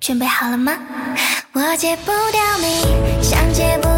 准备好了吗？我戒不掉你，想戒不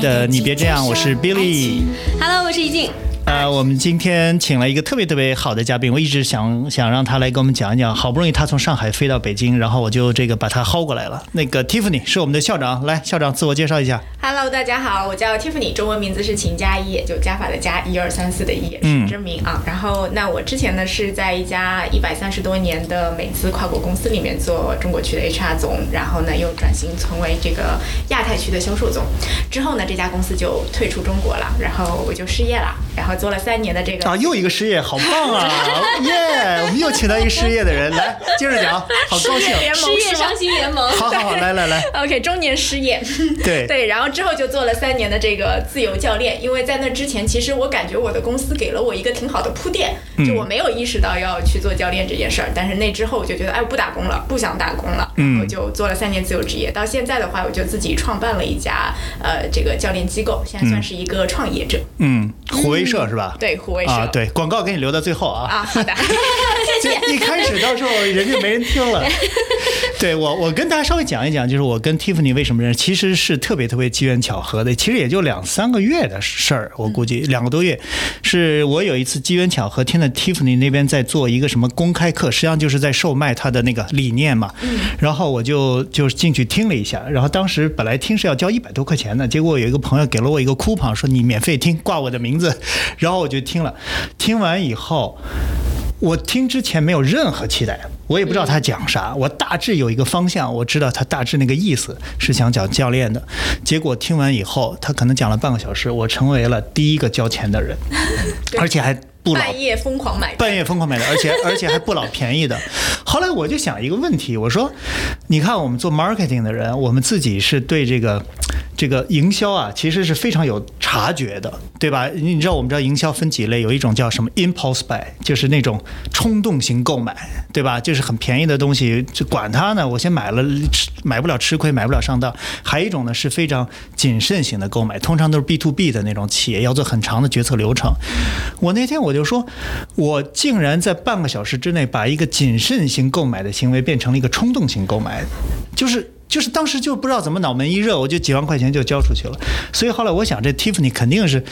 的你别这样，我是 Billy。Hello，我是怡静。呃，我们今天请了一个特别特别好的嘉宾，我一直想想让他来给我们讲一讲，好不容易他从上海飞到北京，然后我就这个把他薅过来了。那个 Tiffany 是我们的校长，来，校长自我介绍一下。Hello，大家好，我叫 Tiffany，中文名字是秦佳一，就加法的加，一二三四的一，嗯是真名啊。然后，那我之前呢是在一家一百三十多年的美资跨国公司里面做中国区的 HR 总，然后呢又转型成为这个亚太区的销售总。之后呢，这家公司就退出中国了，然后我就失业了，然后做了三年的这个啊，又一个失业，好棒啊！耶，我们又请到一个失业的人，来接着讲，好高兴。联盟失业伤心联盟。好好好，来来来，OK，中年失业，对对，然后之后就做了三年的这个自由教练，因为在那之前，其实我感觉我的公司给了我一个挺好的铺垫，嗯。就我没有意识到要去做教练这件事儿，但是那之后我就觉得，哎，我不打工了，不想打工了，嗯。然后就做了三年自由职业，到现在的话，我就自己创办了一家呃这个教练机构，现在算是一个创业者，嗯，虎威社是吧？对，虎威社。啊，对，广告给你留到最后啊。啊，好的，谢谢一开始到时候人家没人听了。对我，我跟大家稍微讲一讲，就是我跟 Tiffany 为什么认识，其实是特别特别机缘巧合的，其实也就两三个月的事儿，我估计两个多月。是我有一次机缘巧合，听到 Tiffany 那边在做一个什么公开课，实际上就是在售卖他的那个理念嘛。然后我就就进去听了一下，然后当时本来听是要交一百多块钱的，结果有一个朋友给了我一个 coupon，说你免费听，挂我的名字，然后我就听了，听完以后。我听之前没有任何期待，我也不知道他讲啥，我大致有一个方向，我知道他大致那个意思是想讲教练的。结果听完以后，他可能讲了半个小时，我成为了第一个交钱的人，而且还不老半夜疯狂买，半夜疯狂买的，而且而且还不老便宜的。后来我就想一个问题，我说，你看我们做 marketing 的人，我们自己是对这个这个营销啊，其实是非常有察觉的，对吧？你知道我们知道营销分几类，有一种叫什么 impulse buy，就是那种冲动型购买，对吧？就是很便宜的东西，就管它呢，我先买了，吃买不了吃亏，买不了上当。还有一种呢是非常谨慎型的购买，通常都是 B to B 的那种企业，要做很长的决策流程。我那天我就说，我竟然在半个小时之内把一个谨慎型购买的行为变成了一个冲动型购买，就是。就是当时就不知道怎么脑门一热，我就几万块钱就交出去了。所以后来我想，这 Tiffany 肯定是，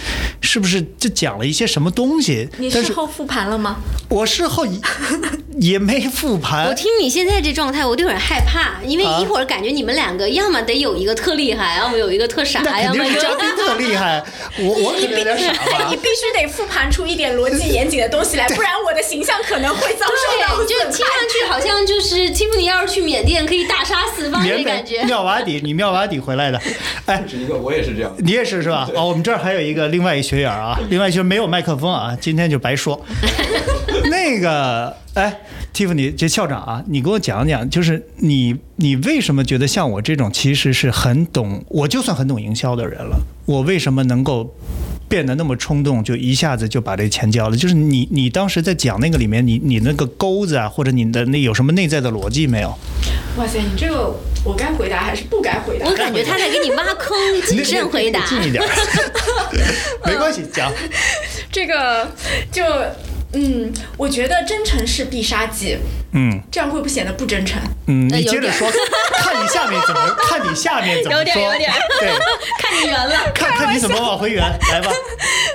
是不是就讲了一些什么东西？你事后复盘了吗？我事后也 也没复盘。我听你现在这状态，我都有点害怕，因为啊一会儿感觉你们两个要么得有一个特厉害，要么有一个特傻，那要么就 特厉害，我我肯定有点傻吧 你。必须得复盘出一点逻辑严谨的东西来，不然我的形象可能会遭受到对，就听上去好像就是 Tiffany 要是去缅甸可以大杀四方感觉。妙瓦底，你妙瓦底回来的，哎，是一个，我也是这样。你也是是吧？哦，我们这儿还有一个另外一学员啊，另外一学员没有麦克风啊，今天就白说。那个，哎，Tiffany 这校长啊，你给我讲讲，就是你你为什么觉得像我这种其实是很懂，我就算很懂营销的人了，我为什么能够？变得那么冲动，就一下子就把这钱交了。就是你，你当时在讲那个里面，你你那个钩子啊，或者你的那有什么内在的逻辑没有？哇塞，你这个我该回答还是不该回答？我感觉他在给你挖坑，谨慎回答。近一点儿，没关系，讲。这个就嗯，我觉得真诚是必杀技，嗯。这样会不会显得不真诚？嗯，呃有点你接着说，看你下面怎么，看你下面怎么说。有点有点。对，看你圆了。看看你怎么往回圆，来吧。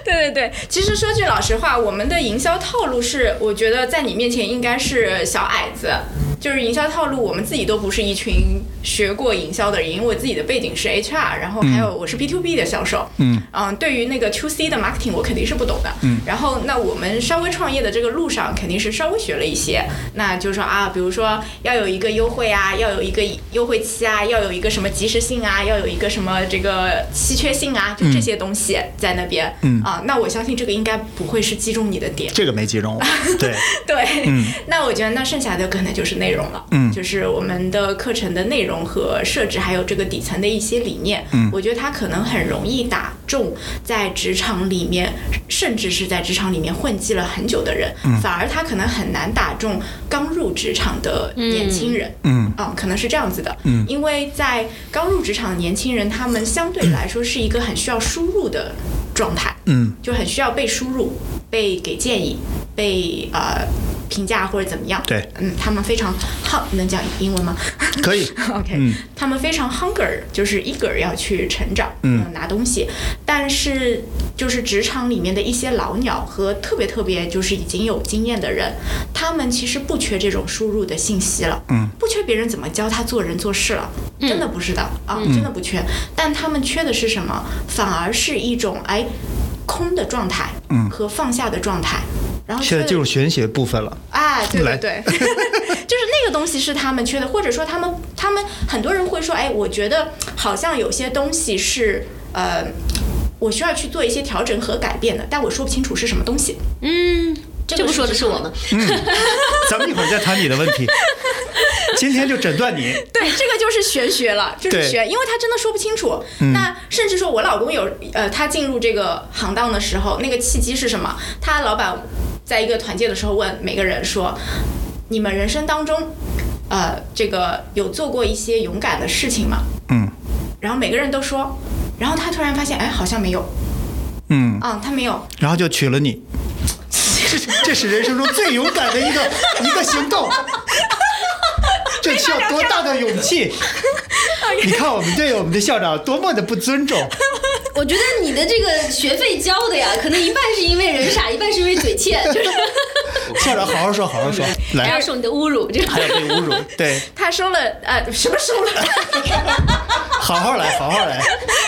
对对对，其实说句老实话，我们的营销套路是，我觉得在你面前应该是小矮子，就是营销套路，我们自己都不是一群学过营销的人，因为我自己的背景是 HR，然后还有我是 B to B 的销售，嗯。对于那个 To C 的 marketing 我肯定是不懂的，嗯。然后那我们稍微创业的这个路上肯定是稍微学了一些，那就是说啊，比如说要有一个优惠啊，要有一个优惠期啊，要有一个什么及时性啊，要有一个什么这个稀缺性啊，就这些东西在那边，嗯。啊，那我相信这个应该不会是击中你的点，这个没击中。我。对，对，嗯。那我觉得那剩下的可能就是内容了，嗯。就是我们的课程的内容和设置，还有这个底层的一些理念，嗯。我觉得它可能很容易打中在职场里面，甚至是在职场里面混迹了很久的人，嗯。反而它可能很难打中刚入职场的年轻人，嗯。啊、可能是这样子的，嗯。因为在刚入职场的年轻人，他们相对来说是一个很需要输入的状态，嗯。就很需要被输入、被给建议、被呃评价或者怎么样。对，嗯，他们非常 hung，能讲英文吗可以。OK，、嗯他们非常 hunger，就是 eager 要去成长，嗯拿东西。但是就是职场里面的一些老鸟和特别特别就是已经有经验的人，他们其实不缺这种输入的信息了，嗯，不缺别人怎么教他做人做事了，真的不是的啊，嗯真的不缺。但他们缺的是什么？反而是一种哎空的状态，嗯和放下的状态。然后现在进入玄学部分了。哎，对对对，就是那个东西是他们缺的，或者说他们他们很多人会说，哎，我觉得好像有些东西是呃，我需要去做一些调整和改变的，但我说不清楚是什么东西。嗯，这不说的是我吗？嗯咱们一会儿再谈你的问题。今天就诊断你。对，这个就是玄学了，就是对学，因为他真的说不清楚。那甚至说我老公有呃，他进入这个行当的时候，那个契机是什么？他老板在一个团建的时候问每个人说：“你们人生当中，呃，这个有做过一些勇敢的事情吗？”嗯然后每个人都说，然后他突然发现，哎，好像没有嗯，啊，他没有。然后就娶了你。这这是人生中最勇敢的一个一个行动。这需要多大的勇气？你看我们对我们的校长多么的不尊重。我觉得你的这个学费交的呀，可能一半是因为人傻，一半是因为嘴欠，就是校长好好说，好好说。来还要，受你的侮辱。这还有被侮辱，对，他收了呃什么收了？好好来，好好来，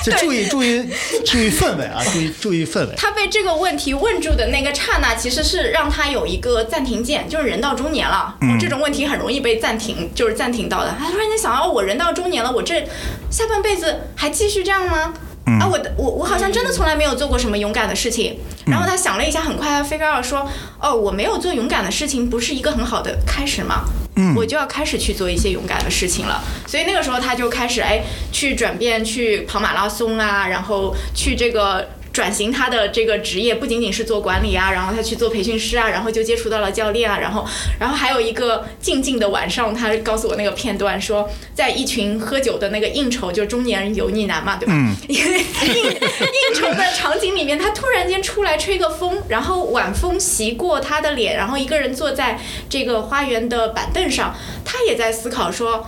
就注意注意注意氛围啊，注意注意氛围。他被这个问题问住的那个刹那，其实是让他有一个暂停键，就是人到中年了，嗯这种问题很容易被暂停，就是暂停到的。他突然间想到，我人到中年了，我这下半辈子还继续这样吗？嗯啊，我的我我好像真的从来没有做过什么勇敢的事情。然后他想了一下，很快他 figure out 说，哦，我没有做勇敢的事情，不是一个很好的开始吗？嗯我就要开始去做一些勇敢的事情了。所以那个时候他就开始哎去转变，去跑马拉松啊，然后去这个。转型他的这个职业不仅仅是做管理啊，然后他去做培训师啊，然后就接触到了教练啊，然后，然后还有一个静静的晚上，他告诉我那个片段说，在一群喝酒的那个应酬，就中年油腻男嘛，对吧？嗯 因为应应酬的场景里面，他突然间出来吹个风，然后晚风袭过他的脸，然后一个人坐在这个花园的板凳上，他也在思考说，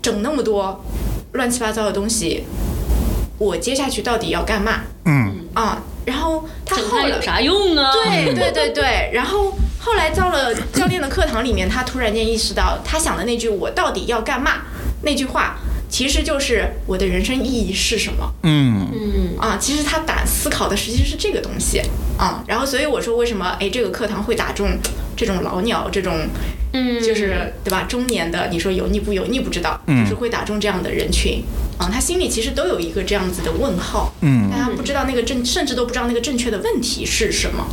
整那么多乱七八糟的东西，我接下去到底要干嘛嗯啊？然后他后来有啥用呢？对对对对，然后后来到了教练的课堂里面，他突然间意识到，他想的那句“我到底要干嘛”那句话，其实就是我的人生意义是什么嗯嗯，啊？其实他打思考的实际是这个东西啊。然后所以我说，为什么哎这个课堂会打中这种老鸟，这种嗯就是对吧？中年的，你说油腻不油腻不知道，嗯就是会打中这样的人群啊。他心里其实都有一个这样子的问号，嗯但他不知道那个正，甚至都不知道那个正确的问题是什么。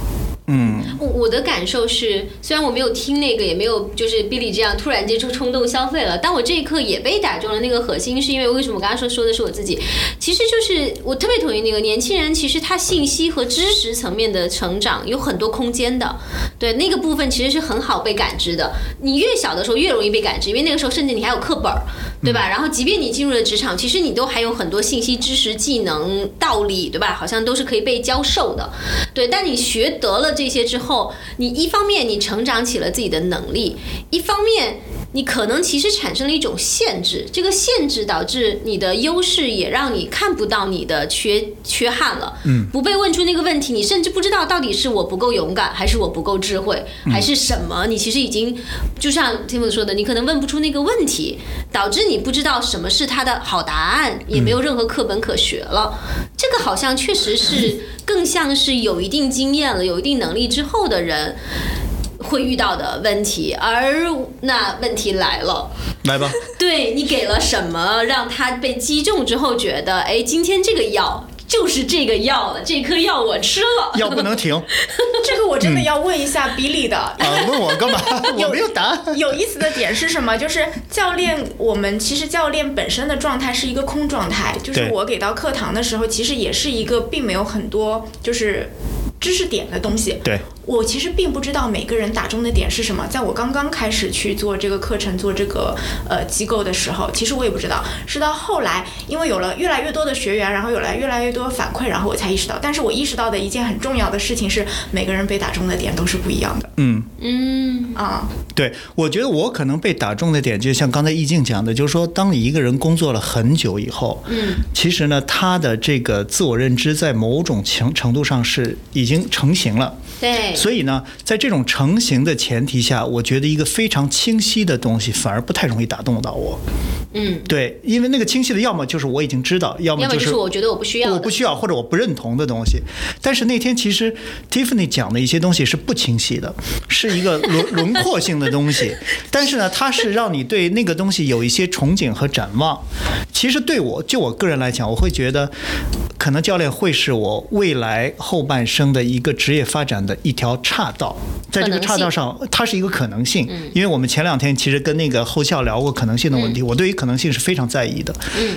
嗯我我的感受是，虽然我没有听那个，也没有就是 Billy 这样突然间就冲动消费了，但我这一刻也被打中了。那个核心是因为为什么我刚刚说说的是我自己，其实就是我特别同意那个年轻人，其实他信息和知识层面的成长有很多空间的，对那个部分其实是很好被感知的。你越小的时候越容易被感知，因为那个时候甚至你还有课本儿，对吧？然后即便你进入了职场，其实你都还有很多信息、知识、技能、道理，对吧？好像都是可以被教授的。对，但你学得了这些之后，你一方面你成长起了自己的能力，一方面你可能其实产生了一种限制，这个限制导致你的优势也让你看不到你的缺缺憾了。嗯，不被问出那个问题，你甚至不知道到底是我不够勇敢，还是我不够智慧，还是什么？你其实已经就像 Tim 说的，你可能问不出那个问题，导致你不知道什么是他的好答案，也没有任何课本可学了。这个好像确实是更像是有一定经验了、有一定能力之后的人。会遇到的问题，而那问题来了，来吧，对你给了什么，让他被击中之后觉得，哎，今天这个药就是这个药了，这颗药我吃了，药不能停。这个我真的要问一下比利的。啊，问我干嘛？我没有答案。有意思的点是什么？就是教练，我们其实教练本身的状态是一个空状态，就是我给到课堂的时候，其实也是一个并没有很多就是知识点的东西。对，我其实并不知道每个人打中的点是什么。在我刚刚开始去做这个课程、做这个呃机构的时候，其实我也不知道。是到后来，因为有了越来越多的学员，然后有了越来越多反馈，然后我才意识到。但是我意识到的一件很重要的事情是，每个人被打中的点都是不一样的。嗯。嗯，啊、对，我觉得我可能被打中的点，就像刚才易静讲的，就是说，当你一个人工作了很久以后，嗯，其实呢，他的这个自我认知在某种程程度上是已经成型了。对，所以呢，在这种成型的前提下，我觉得一个非常清晰的东西反而不太容易打动到我。嗯，对，因为那个清晰的，要么就是我已经知道，要么就是我觉得我不需要我不需要或者我不认同的东西。但是那天其实 Tiffany 讲的一些东西是不清晰的，是一个轮 轮廓性的东西。但是呢，它是让你对那个东西有一些憧憬和展望。其实对我就我个人来讲，我会觉得，可能教练会是我未来后半生的一个职业发展的一条岔道。在这个岔道上，它是一个可能性。因为我们前两天其实跟那个后校聊过可能性的问题，我对于可能性是非常在意的。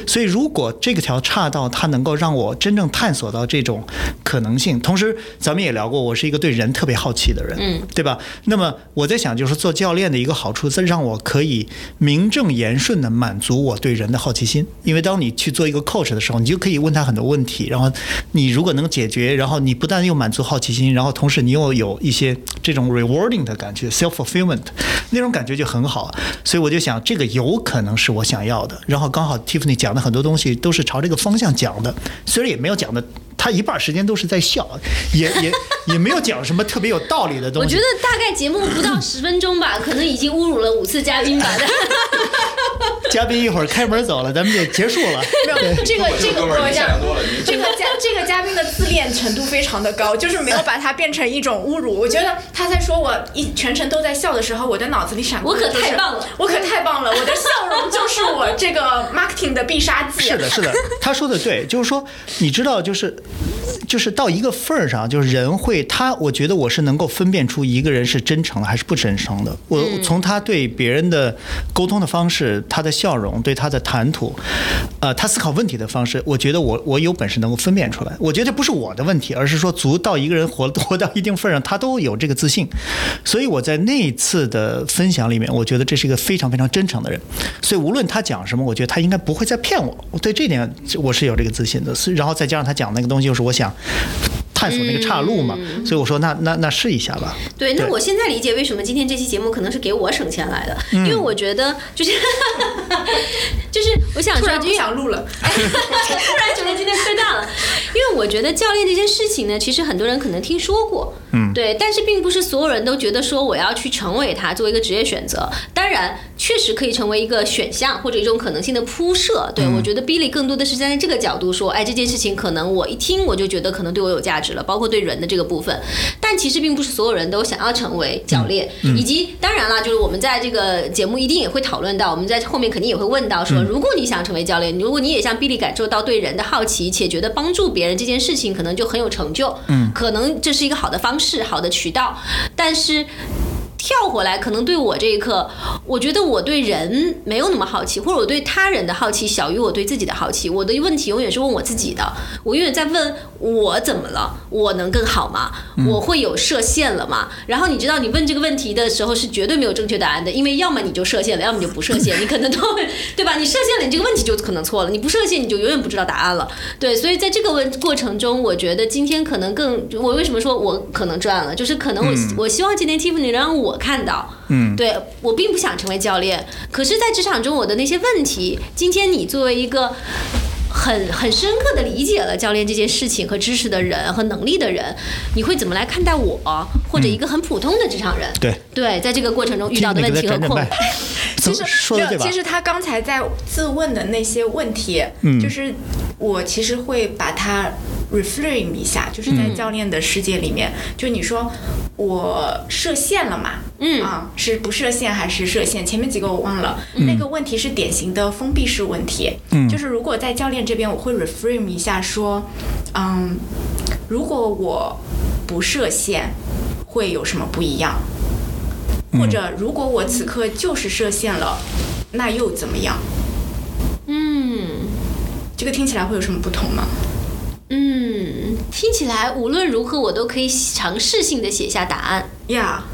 所以如果这个条岔道它能够让我真正探索到这种可能性，同时咱们也聊过，我是一个对人特别好奇的人，嗯，对吧？那么我在想，就是做教练的一个好处，是让我可以名正言顺的满足我对人的好奇心。因为当你去做一个 coach 的时候，你就可以问他很多问题，然后你如果能解决，然后你不但又满足好奇心，然后同时你又有一些这种 rewarding 的感觉，self fulfillment 那种感觉就很好。所以我就想，这个有可能是我想要的。然后刚好 Tiffany 讲的很多东西都是朝这个方向讲的，虽然也没有讲的。他一半时间都是在笑，也也 也没有讲什么特别有道理的东西。我觉得大概节目不到十分钟吧，可能已经侮辱了五次嘉宾吧。嘉宾一会儿开门走了，咱们就结束了。没 有这个这个哥们儿我讲你想多了你这个嘉这个嘉宾的自恋程度非常的高，就是没有把它变成一种侮辱。我觉得他在说我一全程都在笑的时候，我的脑子里闪过我可太棒了我可太棒了，我的笑容就是我这个 marketing 的必杀技。是的，是的，他说的对，就是说，你知道，就是就是到一个份儿上，就是人会他，我觉得我是能够分辨出一个人是真诚的还是不真诚的。我从他对别人的沟通的方式，他的笑容，对他的谈吐，呃，他思考问题的方式，我觉得我我有本事能够分辨出来。我觉得不是我的问题，而是说足到一个人活活到一定份上，他都有这个自信。所以我在那一次的分享里面，我觉得这是一个非常非常真诚的人。所以无论他讲什么，我觉得他应该不会再骗我。我对这点我是有这个自信的。然后再加上他讲那个东西，就是我想探索那个岔路嘛，所以我说那那那试一下吧。对，那我现在理解为什么今天这期节目可能是给我省钱来的，嗯。因为我觉得就是 就是我想说，突然想录了，突然觉得今天亏大了，因为我觉得教练这件事情呢，其实很多人可能听说过，嗯，对，但是并不是所有人都觉得说我要去成为他，作为一个职业选择。当然，确实可以成为一个选项或者一种可能性的铺设。对、我觉得 Billy 更多的是站在这个角度说，哎，这件事情可能我一听我就觉得可能对我有价值了，包括对人的这个部分。但其实并不是所有人都想要成为教练，以及当然了，就是我们在这个节目一定也会讨论到，我们在后面肯定也会问到说，如果你想成为教练，如果你也像 Billy 感受到对人的好奇，且觉得帮助别人这件事情可能就很有成就，嗯，可能这是一个好的方式、好的渠道，但是。跳回来，可能对我这一刻，我觉得我对人没有那么好奇，或者我对他人的好奇小于我对自己的好奇。我的问题永远是问我自己的，我永远在问我怎么了，我能更好吗？我会有设限了吗？然后你知道，你问这个问题的时候是绝对没有正确答案的，因为要么你就设限了，要么你就不设限，你可能都会对吧？你设限了，你这个问题就可能错了；你不设限，你就永远不知道答案了。对，所以在这个问过程中，我觉得今天可能更，我为什么说我可能赚了，就是可能我、我希望今天 Tiffany 让我我看到。嗯对我并不想成为教练，可是，在职场中我的那些问题，今天你作为一个。很很深刻的理解了教练这件事情和知识的人和能力的人，你会怎么来看待我，或者一个很普通的职场人？对对，在这个过程中遇到的问题和困难。其实其？实他刚才在自问的那些问题，嗯就是我其实会把它 reframe 一下，就是在教练的世界里面，就你说我设限了嘛，嗯啊，是不设限还是设限？前面几个我忘了，那个问题是典型的封闭式问题，嗯就是如果在教练这边，我会 reframe 一下说，嗯，如果我不设限，会有什么不一样？或者如果我此刻就是设限了，那又怎么样？嗯这个听起来会有什么不同吗？嗯，听起来无论如何我都可以尝试性的写下答案。呀、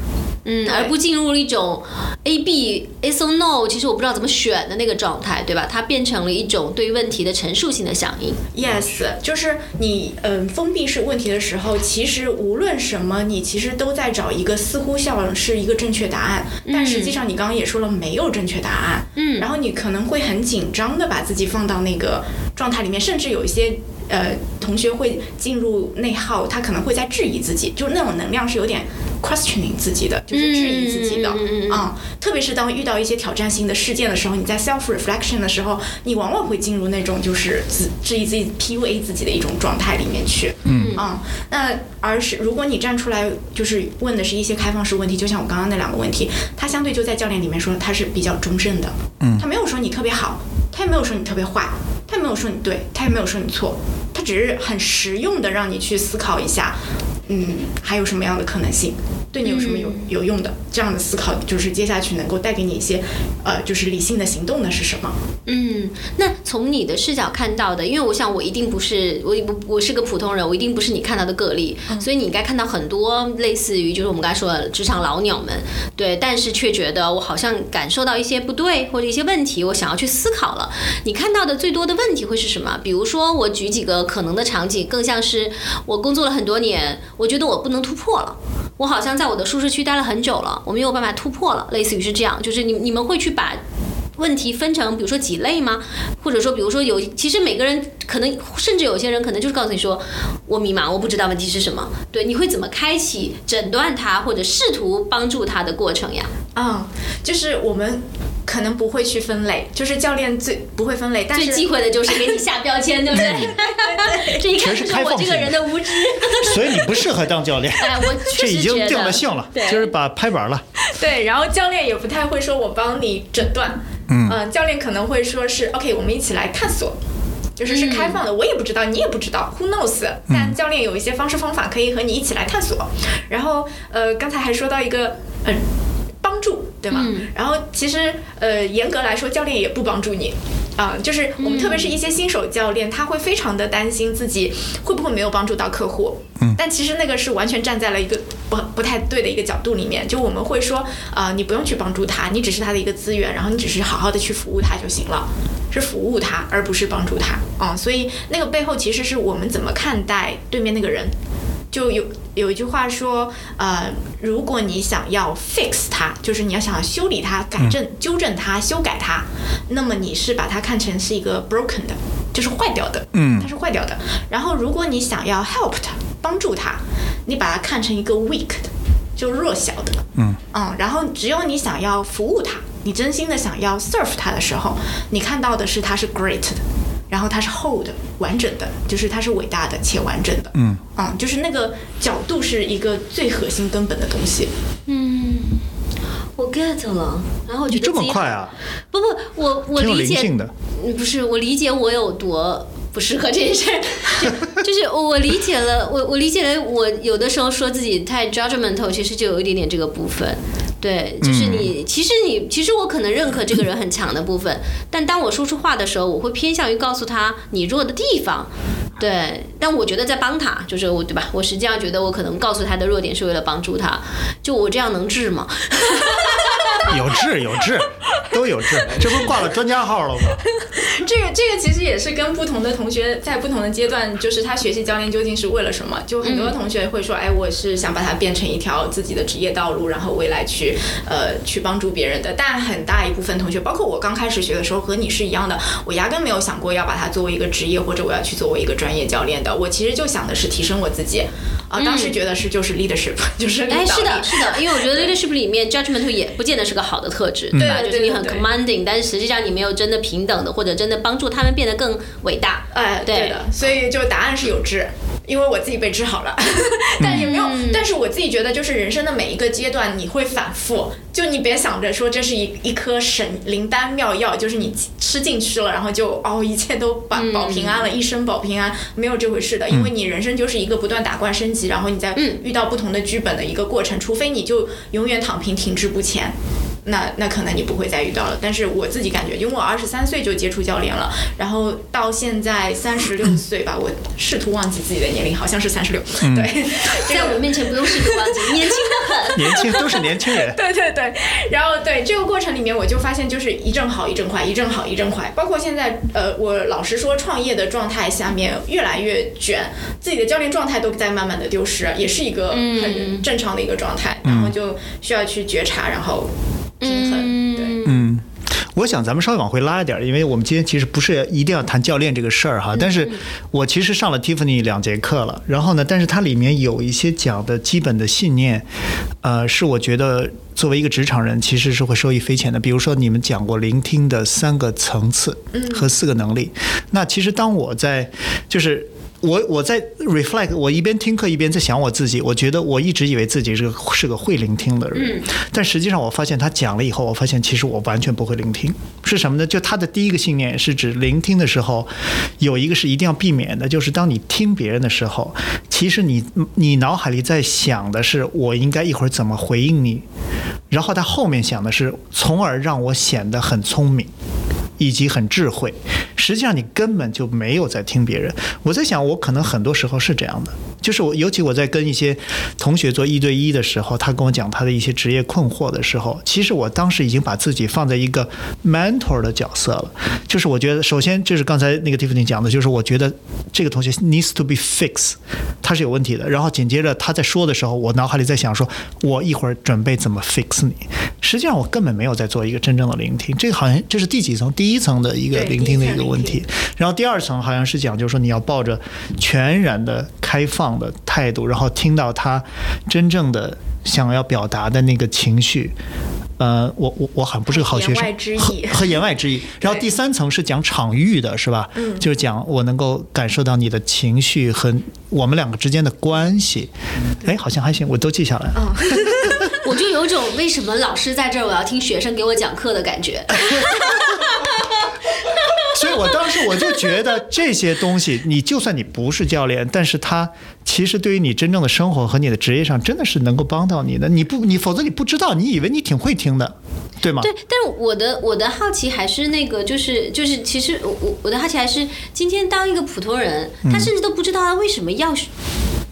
嗯，而不进入一种 A B yes or no，其实我不知道怎么选的那个状态，对吧？它变成了一种对问题的陈述性的响应。Yes，就是你嗯封闭式问题的时候，其实无论什么，你其实都在找一个似乎像是一个正确答案，但实际上你刚刚也说了没有正确答案，嗯然后你可能会很紧张的把自己放到那个状态里面，甚至有一些。呃，同学会进入内耗，他可能会在质疑自己，就是那种能量是有点 questioning 自己的，就是质疑自己的，嗯嗯嗯嗯啊、特别是当遇到一些挑战性的事件的时候，你在 self reflection 的时候，你往往会进入那种就是自质疑自己、PUA 自己的一种状态里面去。嗯。啊、那而是如果你站出来，就是问的是一些开放式问题，就像我刚刚那两个问题，他相对就在教练里面说他是比较中正的，嗯。他没有说你特别好，他也没有说你特别坏，他也没有说你对，他也没有说你错，他只是很实用的让你去思考一下，嗯，还有什么样的可能性，对你有什么有有用的这样的思考，就是接下去能够带给你一些，呃，就是理性的行动的是什么？嗯，那从你的视角看到的，因为我想我一定不是我我我是个普通人，我一定不是你看到的个例，所以你应该看到很多类似于就是我们刚才说的职场老鸟们，对，但是却觉得我好像感受到一些不对或者一些问题，我想要去思考了。你看到的最多的问题会是什么？比如说我举几个可能的场景，更像是我工作了很多年，我我觉得我不能突破了。我好像在我的舒适区待了很久了，我没有办法突破了，类似于是这样，就是你你们会去把问题分成，比如说几类吗？或者说，比如说有，其实每个人可能，甚至有些人可能就是告诉你说，我迷茫，我不知道问题是什么。对，你会怎么开启诊断他或者试图帮助他的过程呀？嗯，就是我们可能不会去分类，就是教练最不会分类，但最是忌讳的就是给你下标签，对不对？这一看全是就是我这个开放性人的无知。所以你不适合当教练。哎，我这已经确实觉得定了性了，就是把拍板了。对，然后教练也不太会说我帮你诊断，嗯呃教练可能会说是 OK，我们一起来探索。就是是开放的，我也不知道，你也不知道，Who knows？但教练有一些方式方法可以和你一起来探索。然后，呃，刚才还说到一个，呃，帮助，对吗？嗯然后其实，呃，严格来说，教练也不帮助你。啊、就是我们特别是一些新手教练，他会非常的担心自己会不会没有帮助到客户。嗯但其实那个是完全站在了一个不不太对的一个角度里面，就我们会说，啊，你不用去帮助他，你只是他的一个资源，然后你只是好好的去服务他就行了，是服务他，而不是帮助他。啊、所以那个背后其实是我们怎么看待对面那个人。就有有一句话说，呃，如果你想要 fix 它，就是你要想要修理它、改正、纠正它、修改它，那么你是把它看成是一个 broken 的，就是坏掉的，嗯。它是坏掉的。然后如果你想要 help 它，帮助它，你把它看成一个 weak 的，就弱小的，嗯。嗯，然后只有你想要服务它，你真心的想要 serve 它的时候，你看到的是它是 great 的，然后它是 whole 的，完整的，就是它是伟大的且完整的。嗯啊，就是那个角度是一个最核心根本的东西。嗯，我 get 了。然后我觉得这么快啊？不不，我我理解灵性的。嗯不是，我理解我有多不适合这件事儿，就 就是我理解了，我我理解了，我有的时候说自己太 judgmental，其实就有一点点这个部分。对，就是你，其实你，其实我可能认可这个人很强的部分，但当我说出话的时候，我会偏向于告诉他你弱的地方。对，但我觉得在帮他，就是我对吧？我实际上觉得我可能告诉他的弱点是为了帮助他，就我这样能治吗？有治有治，都有治，这不是挂了专家号了吗？这个这这个其实也是跟不同的同学在不同的阶段，就是他学习教练究竟是为了什么？就很多同学会说，哎，我是想把它变成一条自己的职业道路，然后未来去呃去帮助别人的。但很大一部分同学，包括我刚开始学的时候和你是一样的，我压根没有想过要把它作为一个职业，或者我要去作为一个专业教练的。我其实就想的是提升我自己啊，当时觉得是就是 leadership，就是领哎，导力是的，是的，因为我觉得 leadership 里面 judgment 也不见得是个好的特质，对吧？对就是你很对对 commanding，但是实际上你没有真的平等的，或者真的帮助他们变得更伟大。哎，对。对的，所以就答案是有治，因为我自己被治好了，但也没有，但是我自己觉得，就是人生的每一个阶段，你会反复，就你别想着说这是一一颗神灵丹妙药，就是你吃进去了，然后就哦一切都保保平安了，一生保平安，没有这回事的，因为你人生就是一个不断打怪升级，然后你在遇到不同的剧本的一个过程，除非你就永远躺平停滞不前。那那可能你不会再遇到了，但是我自己感觉，因为我二十三岁就接触教练了，然后到现在三十六岁吧，我试图忘记自己的年龄，好像是三十六，对，这个在我面前不用试图忘记，年轻的很。年轻都是年轻人。对对对，然后对这个过程里面，我就发现就是一阵好一阵坏，一阵好一阵坏。包括现在，呃，我老实说，创业的状态下面越来越卷，自己的教练状态都在慢慢的丢失，也是一个很正常的一个状态。然后就需要去觉察，然后平衡。对，嗯，我想咱们稍微往回拉一点，因为我们今天其实不是一定要谈教练这个事儿哈，但是我其实上了 Tiffany 两节课了，然后呢，但是它里面有一些讲的基本的信念，呃，是我觉得作为一个职场人其实是会受益匪浅的。比如说你们讲过聆听的三个层次和四个能力，那其实当我在就是。我我在 reflect，我一边听课一边在想我自己。我觉得我一直以为自己是个是个会聆听的人，但实际上我发现他讲了以后，我发现其实我完全不会聆听。是什么呢？就他的第一个信念是指聆听的时候，有一个是一定要避免的，就是当你听别人的时候，其实你你脑海里在想的是我应该一会儿怎么回应你，然后他后面想的是，从而让我显得很聪明。以及很智慧，实际上你根本就没有在听别人。我在想，我可能很多时候是这样的，就是我，尤其我在跟一些同学做一对一的时候，他跟我讲他的一些职业困惑的时候，其实我当时已经把自己放在一个 mentor 的角色了。就是我觉得，首先就是刚才那个 Tiffany 讲的，就是我觉得这个同学 needs to be fixed，他是有问题的。然后紧接着他在说的时候，我脑海里在想说，我一会儿准备怎么 fix 你。实际上我根本没有在做一个真正的聆听，这个好像这是第几层？第一层的一个聆听的一个问题。然后第二层好像是讲，就是说你要抱着全然的开放的态度，然后听到他真正的想要表达的那个情绪。呃，我我我好像不是个好学生言外之，意和和言外之意。然后第三层是讲场域的，是吧？嗯，就是讲我能够感受到你的情绪和我们两个之间的关系。哎，好像还行，我都记下来了。我就有种为什么老师在这儿，我要听学生给我讲课的感觉。所以我当时我就觉得这些东西，你就算你不是教练，但是他其实对于你真正的生活和你的职业上，真的是能够帮到你的。你不，你否则你不知道，你以为你挺会听的，对吗？对，但是我的我的好奇还是那个，就是就是，其实我我我的好奇还是，今天当一个普通人，他甚至都不知道他为什么要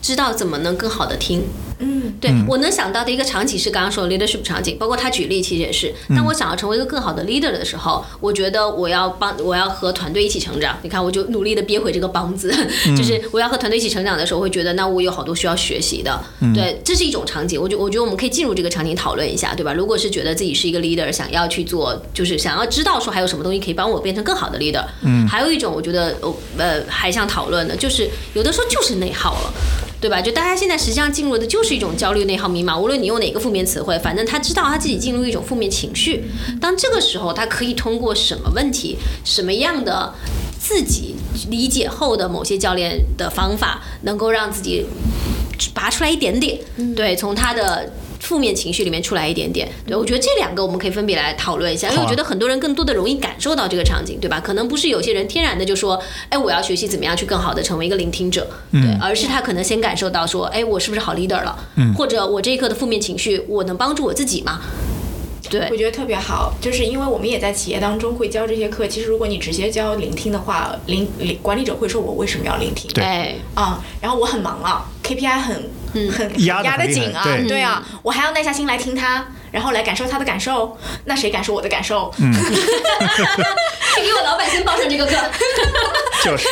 知道怎么能更好的听。嗯，对我能想到的一个场景是刚刚说的 leadership 场景，包括他举例其实也是。当我想要成为一个更好的 leader 的时候，我觉得我要帮我要和团队一起成长。你看，我就努力的憋回这个帮字，就是我要和团队一起成长的时候，我会觉得那我有好多需要学习的。对，这是一种场景。我觉我觉得我们可以进入这个场景讨论一下，对吧？如果是觉得自己是一个 leader，想要去做，就是想要知道说还有什么东西可以帮我变成更好的 leader。嗯，还有一种我觉得呃呃还想讨论的，就是有的时候就是内耗了。对吧？就大家现在实际上进入的就是一种焦虑、内耗、迷茫。无论你用哪个负面词汇，反正他知道他自己进入一种负面情绪。当这个时候，他可以通过什么问题、什么样的自己理解后的某些教练的方法，能够让自己拔出来一点点。对，从他的。负面情绪里面出来一点点，对我觉得这两个我们可以分别来讨论一下，因为我觉得很多人更多的容易感受到这个场景，对吧？可能不是有些人天然的就说，哎，我要学习怎么样去更好的成为一个聆听者，对，而是他可能先感受到说，哎，我是不是好 leader 了，或者我这一刻的负面情绪，我能帮助我自己吗？对我，觉得特别好，就是因为我们也在企业当中会教这些课。其实如果你直接教聆听的话，聆聆管理者会说我为什么要聆听？对哎，啊、然后我很忙啊，KPI 很 很压得很压得紧啊，对啊，我还要耐下心来听他，然后来感受他的感受，那谁感受我的感受？嗯去 给我老板先报上这个课。就是，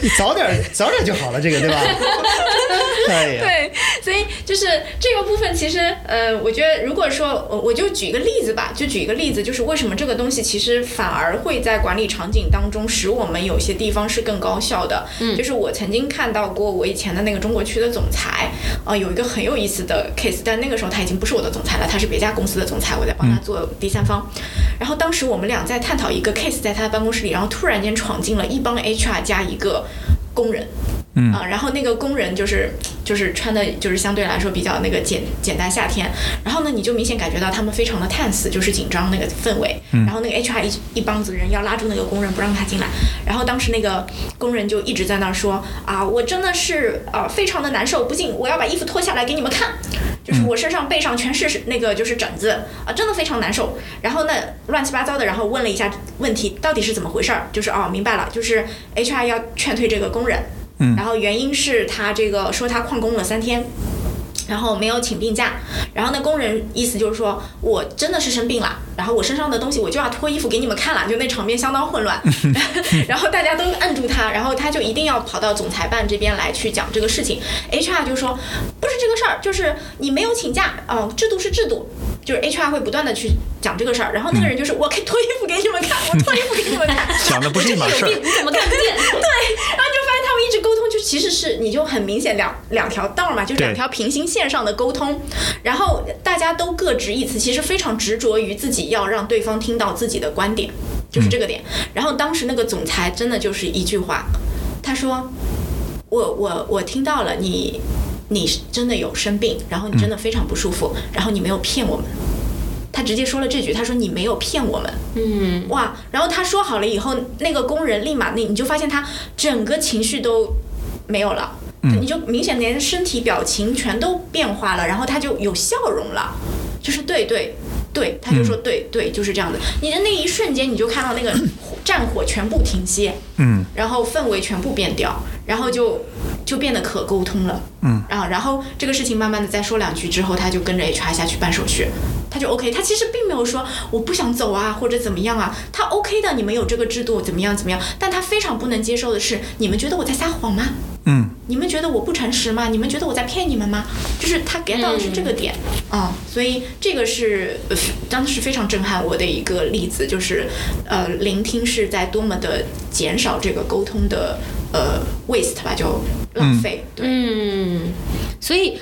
你早点早点就好了，这个对吧？哎呀，对，所以就是这个部分，其实呃，我觉得如果说我我就举一个例子吧，就举一个例子，就是为什么这个东西其实反而会在管理场景当中使我们有些地方是更高效的。嗯，就是我曾经看到过我以前的那个中国区的总裁，呃，有一个很有意思的 case，但那个时候他已经不是我的总裁了，他是别家公司的总裁，我在帮他做第三方。然后当时我们俩在探讨一个 case，在他的办公室里，然后突然间闯进了一帮 HR 加一个工人。嗯啊，然后那个工人就是就是穿的，就是相对来说比较那个简简单夏天，然后呢，你就明显感觉到他们非常的 tense，就是紧张那个氛围。然后那个 HR 一一帮子人要拉住那个工人不让他进来，然后当时那个工人就一直在那儿说啊，我真的是啊非常的难受，不仅我要把衣服脱下来给你们看，就是我身上背上全是那个就是疹子啊，真的非常难受。然后那，乱七八糟的，然后问了一下问题到底是怎么回事儿，就是哦明白了，就是 HR 要劝退这个工人。然后原因是他这个说他旷工了三天，然后没有请病假，然后那工人意思就是说我真的是生病了，然后我身上的东西我就要脱衣服给你们看了，就那场面相当混乱，然后大家都摁住他，然后他就一定要跑到总裁办这边来去讲这个事情，HR 就说不是这个事儿，就是你没有请假，哦，制度是制度。就是 HR 会不断的去讲这个事儿，然后那个人就是我可以脱衣服给你们看，我脱衣服给你们看，讲的不是一码事儿。你怎么看不见？对，然后就发现他们一直沟通，就其实是你就很明显两两条道嘛，就是两条平行线上的沟通，然后大家都各执一词，其实非常执着于自己要让对方听到自己的观点，就是这个点。然后当时那个总裁真的就是一句话，他说：“我我我听到了你。”你是真的有生病，然后你真的非常不舒服，然后你没有骗我们。他直接说了这句，他说你没有骗我们。嗯，哇，然后他说好了以后，那个工人立马那你就发现他整个情绪都没有了，你就明显连身体表情全都变化了，然后他就有笑容了，就是对对对，他就说对对就是这样的。你的那一瞬间，你就看到那个 战火全部停歇，嗯，然后氛围全部变掉，然后就就变得可沟通了。嗯，啊，然后这个事情慢慢的再说两句之后，他就跟着 HR 下去办手续，他就 OK，他其实并没有说我不想走啊或者怎么样啊，他 OK 的，你们有这个制度怎么样怎么样，但他非常不能接受的是，你们觉得我在撒谎吗？嗯，你们觉得我不诚实吗？你们觉得我在骗你们吗？就是他 get 到的是这个点啊、所以这个是呃当时非常震撼我的一个例子，就是呃，聆听是在多么的减少这个沟通的呃 waste 吧，就浪费。对，嗯，所以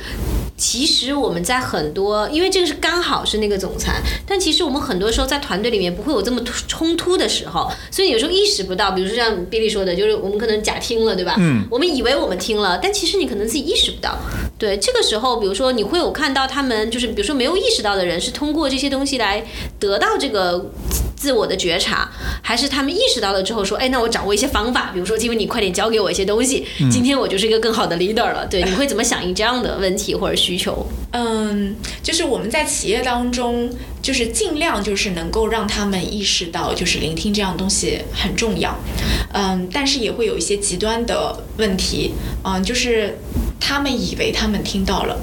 其实我们在很多，因为这个是刚好是那个总裁，但其实我们很多时候在团队里面不会有这么突冲突的时候，所以有时候意识不到，比如说像 Billy 说的，就是我们可能假听了，对吧？嗯，我们以为我们听了，但其实你可能自己意识不到。对，这个时候，比如说你会有看到他们，就是比如说没有意识到的人，是通过这些东西来得到这个自我的觉察，还是他们意识到了之后说，哎，那我掌握一些方法，比如说，因为你快点教给我一些东西，今天我就是一个更好的 leader 了。对，你会怎么响应这样的问题或者需求？嗯，就是我们在企业当中，就是尽量就是能够让他们意识到，就是聆听这样东西很重要。嗯，但是也会有一些极端的问题，嗯，就是他们以为他们听到了，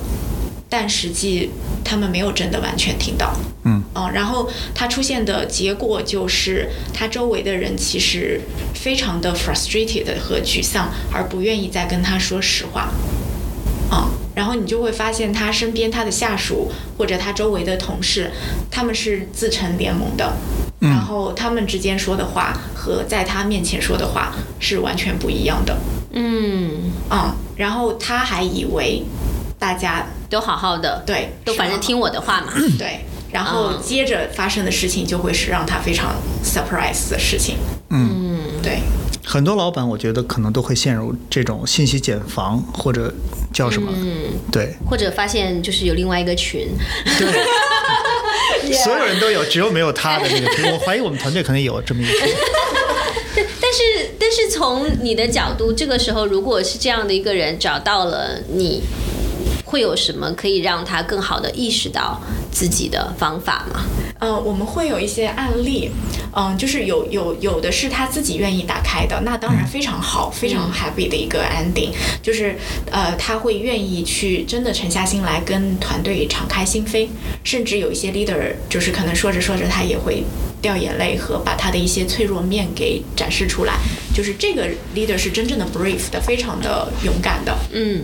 但实际他们没有真的完全听到。嗯，哦，然后他出现的结果就是，他周围的人其实非常的 frustrated 和沮丧，而不愿意再跟他说实话。啊、然后你就会发现他身边他的下属或者他周围的同事，他们是自成联盟的，然后他们之间说的话和在他面前说的话是完全不一样的。嗯，啊、然后他还以为大家都好好的，对都反正听我的话嘛。对，然后嗯接着发生的事情就会是让他非常 surprise 的事情。嗯，对，很多老板我觉得可能都会陷入这种信息茧房，或者叫什么？嗯，对，或者发现就是有另外一个群，对，所有人都有，只有没有他的那个群。我怀疑我们团队可能有这么一个群。但是，但是从你的角度，这个时候如果是这样的一个人找到了你，会有什么可以让他更好的意识到自己的方法吗？呃，我们会有一些案例，嗯，就是有有有的是他自己愿意打开的，那当然非常好，非常 happy 的一个 ending，就是呃，他会愿意去真的沉下心来跟团队敞开心扉，甚至有一些 leader 就是可能说着说着他也会掉眼泪和把他的一些脆弱面给展示出来，就是这个 leader 是真正的 brave 的，非常的勇敢的，嗯。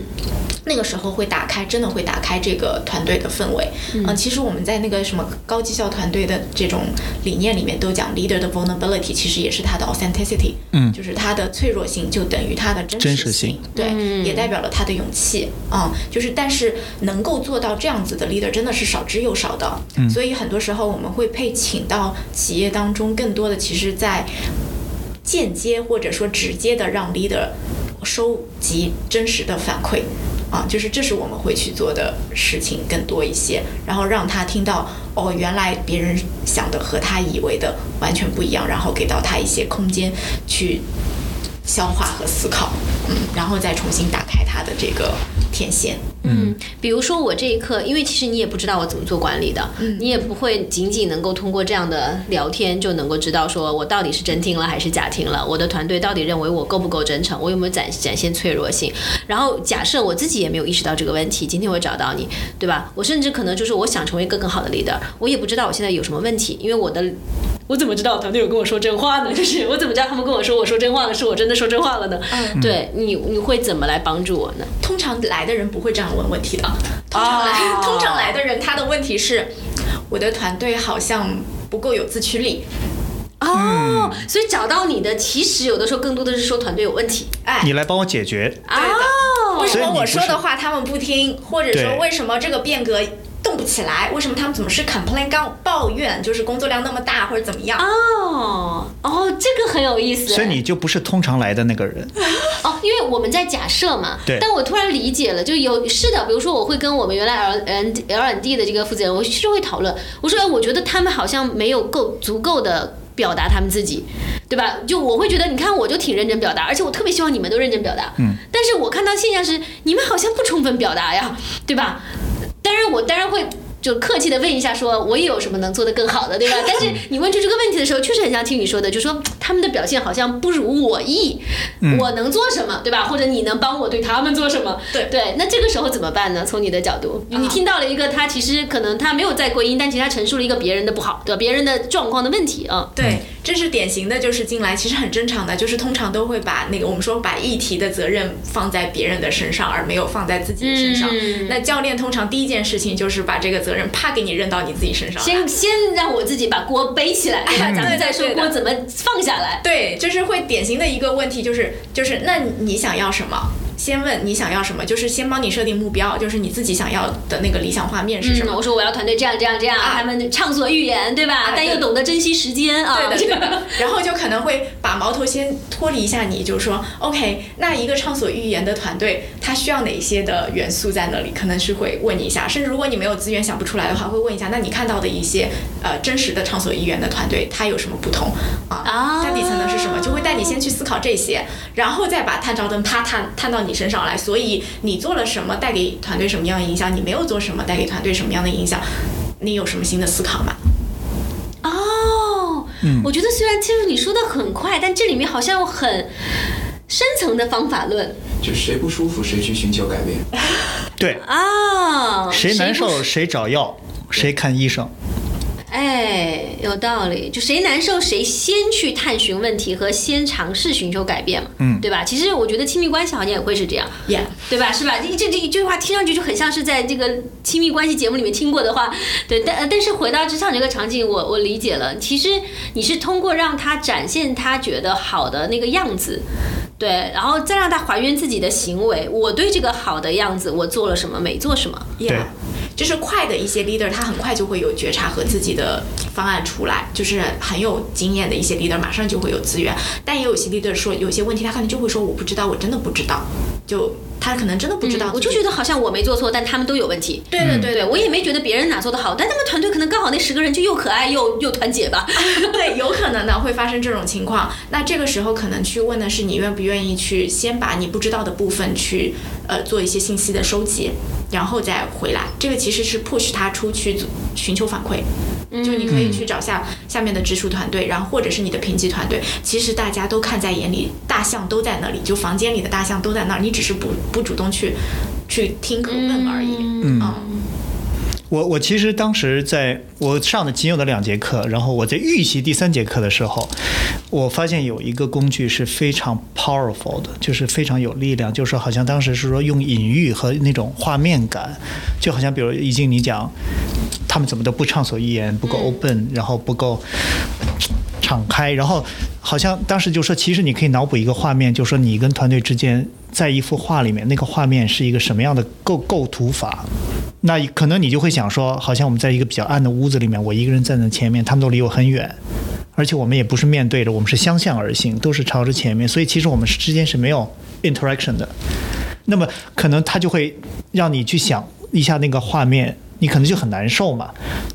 那个时候会打开，真的会打开这个团队的氛围。嗯、其实我们在那个什么高绩效团队的这种理念里面都讲，leader 的 vulnerability 其实也是他的 authenticity，嗯。就是他的脆弱性就等于他的真真实实性。对，嗯。也代表了他的勇气。啊、就是但是能够做到这样子的 leader 真的是少之又少的，所以很多时候我们会配请到企企业当中更多的，其实在间接或者说直接的让 leader 收集真实的反馈。啊，就是这是我们会去做的事情更多一些，然后让他听到哦，原来别人想的和他以为的完全不一样，然后给到他一些空间去消化和思考，嗯，然后再重新打开他的这个天线。嗯，比如说我这一刻，因为其实你也不知道我怎么做管理的，嗯你也不会仅仅能够通过这样的聊天就能够知道说我到底是真听了还是假听了，我的团队到底认为我够不够真诚，我有没有展展现脆弱性。然后假设我自己也没有意识到这个问题，今天我找到你，对吧？我甚至可能就是我想成为一个更好的 leader，我也不知道我现在有什么问题，因为我的。我怎么知道团队有跟我说真话呢？就是我怎么知道他们跟我说我说真话了，是我真的说真话了呢？嗯对你，你会怎么来帮助我呢？通常来的人不会这样问问题的，通常来、哦。通常来的人他的问题是，我的团队好像不够有自驱力，哦，所以找到你的，其实有的时候更多的是说团队有问题。哎，你来帮我解决。哦，为什么我说的话他们不听，或者说为什么这个变革动不起来？为什么他们总是 complain 刚抱怨，就是工作量那么大或者怎么样？哦，哦，这个很有意思。所以你就不是通常来的那个人。哦，因为我们在假设嘛，对但我突然理解了，就有是的，比如说我会跟我们原来 L N L N D 的这个负责人，我是会讨论，我说，哎，我觉得他们好像没有够足够的。表达他们自己，对吧？就我会觉得，你看，我就挺认真表达，而且我特别希望你们都认真表达。嗯。但是我看到现象是，你们好像不充分表达呀，对吧？当然，我当然会就客气的问一下，说我也有什么能做得更好的，对吧？但是你问出这个问题的时候，确实很像听你说的，就说他们的表现好像不如我意，我能做什么，对吧？或者你能帮我对他们做什么？对对，那这个时候怎么办呢？从你的角度，你听到了一个他其实可能他没有在归因，但其实他陈述了一个别人的不好，对吧？别人的状况的问题啊。对，这是典型的，就是进来其实很正常的，就是通常都会把那个我们说把议题的责任放在别人的身上，而没有放在自己的身上。嗯那教练通常第一件事情就是把这个责任怕给你扔到你自己身上。先先让我自己把锅背起来，对吧？咱们再说锅怎么放下来。对，就是会典型的一个问题，就是就是那你想要什么？先问你想要什么，就是先帮你设定目标，就是你自己想要的那个理想画面是什嗯，么。我说我要团队这样这样这样，啊他们畅所欲言，对吧？啊但又懂得珍惜时间啊。对的，对的。然后就可能会把矛头先脱离一下你，就是说，OK，那一个畅所欲言的团队，它需要哪些的元素在那里？可能是会问你一下，甚至如果你没有资源想不出来的话，会问一下，那你看到的一些呃真实的畅所欲言的团队，它有什么不同啊？啊它底层的是什么？就会带你先去思考这些，然后再把探照灯啪探探到你身上来。所以你做了什么，带给团队什么样的影响？你没有做什么，带给团队什么样的影响？你有什么新的思考吗？哦，我觉得虽然其实你说的很快，但这里面好像有很深层的方法论就谁不舒服谁去寻求改变。对，啊。谁难受谁找药，谁看医生。哎，有道理。就谁难受，谁先去探寻问题和先尝试寻求改变嘛，嗯对吧？其实我觉得亲密关系好像也会是这样。也、对吧？是吧？这这这一句话听上去就很像是在这个亲密关系节目里面听过的话，对。但呃但是回到职场这个场景，我我理解了。其实你是通过让他展现他觉得好的那个样子，对，然后再让他还原自己的行为。我对这个好的样子，我做了什么，没做什么。就是快的一些 leader，他很快就会有觉察和自己的方案出来，就是很有经验的一些 leader，马上就会有资源。但也有些 leader 说，有些问题他可能就会说我不知道，我真的不知道，就他可能真的不知道、嗯我就觉得好像我没做错，但他们都有问题。对的对的，对我也没觉得别人哪做的好，但他们团队可能刚好那十个人就又可爱又又团结吧。对，有可能的会发生这种情况。那这个时候可能去问的是你愿不愿意去先把你不知道的部分去呃做一些信息的收集，然后再回来。这个其实是 push 他出去寻求反馈。就你可以去找下下面的直属团队，然后或者是你的评级团队，其实大家都看在眼里，大象都在那里，就房间里的大象都在那儿，你只是不不主动去去听和问而已。嗯我我其实当时在我上的仅有的两节课，然后我在预习第三节课的时候，我发现有一个工具是非常 powerful 的，就是非常有力量，就是好像当时是说用隐喻和那种画面感，就好像比如已经你讲，他们怎么都不畅所欲言，不够 open，、然后不够敞开，然后好像当时就说，其实你可以脑补一个画面，就说你跟团队之间在一幅画里面，那个画面是一个什么样的构构图法。那可能你就会想说，好像我们在一个比较暗的屋子里面，我一个人站在前面，他们都离我很远，而且我们也不是面对着，我们是相向而行，都是朝着前面，所以其实我们之间是没有 interaction 的。那么可能他就会让你去想一下那个画面，你可能就很难受嘛。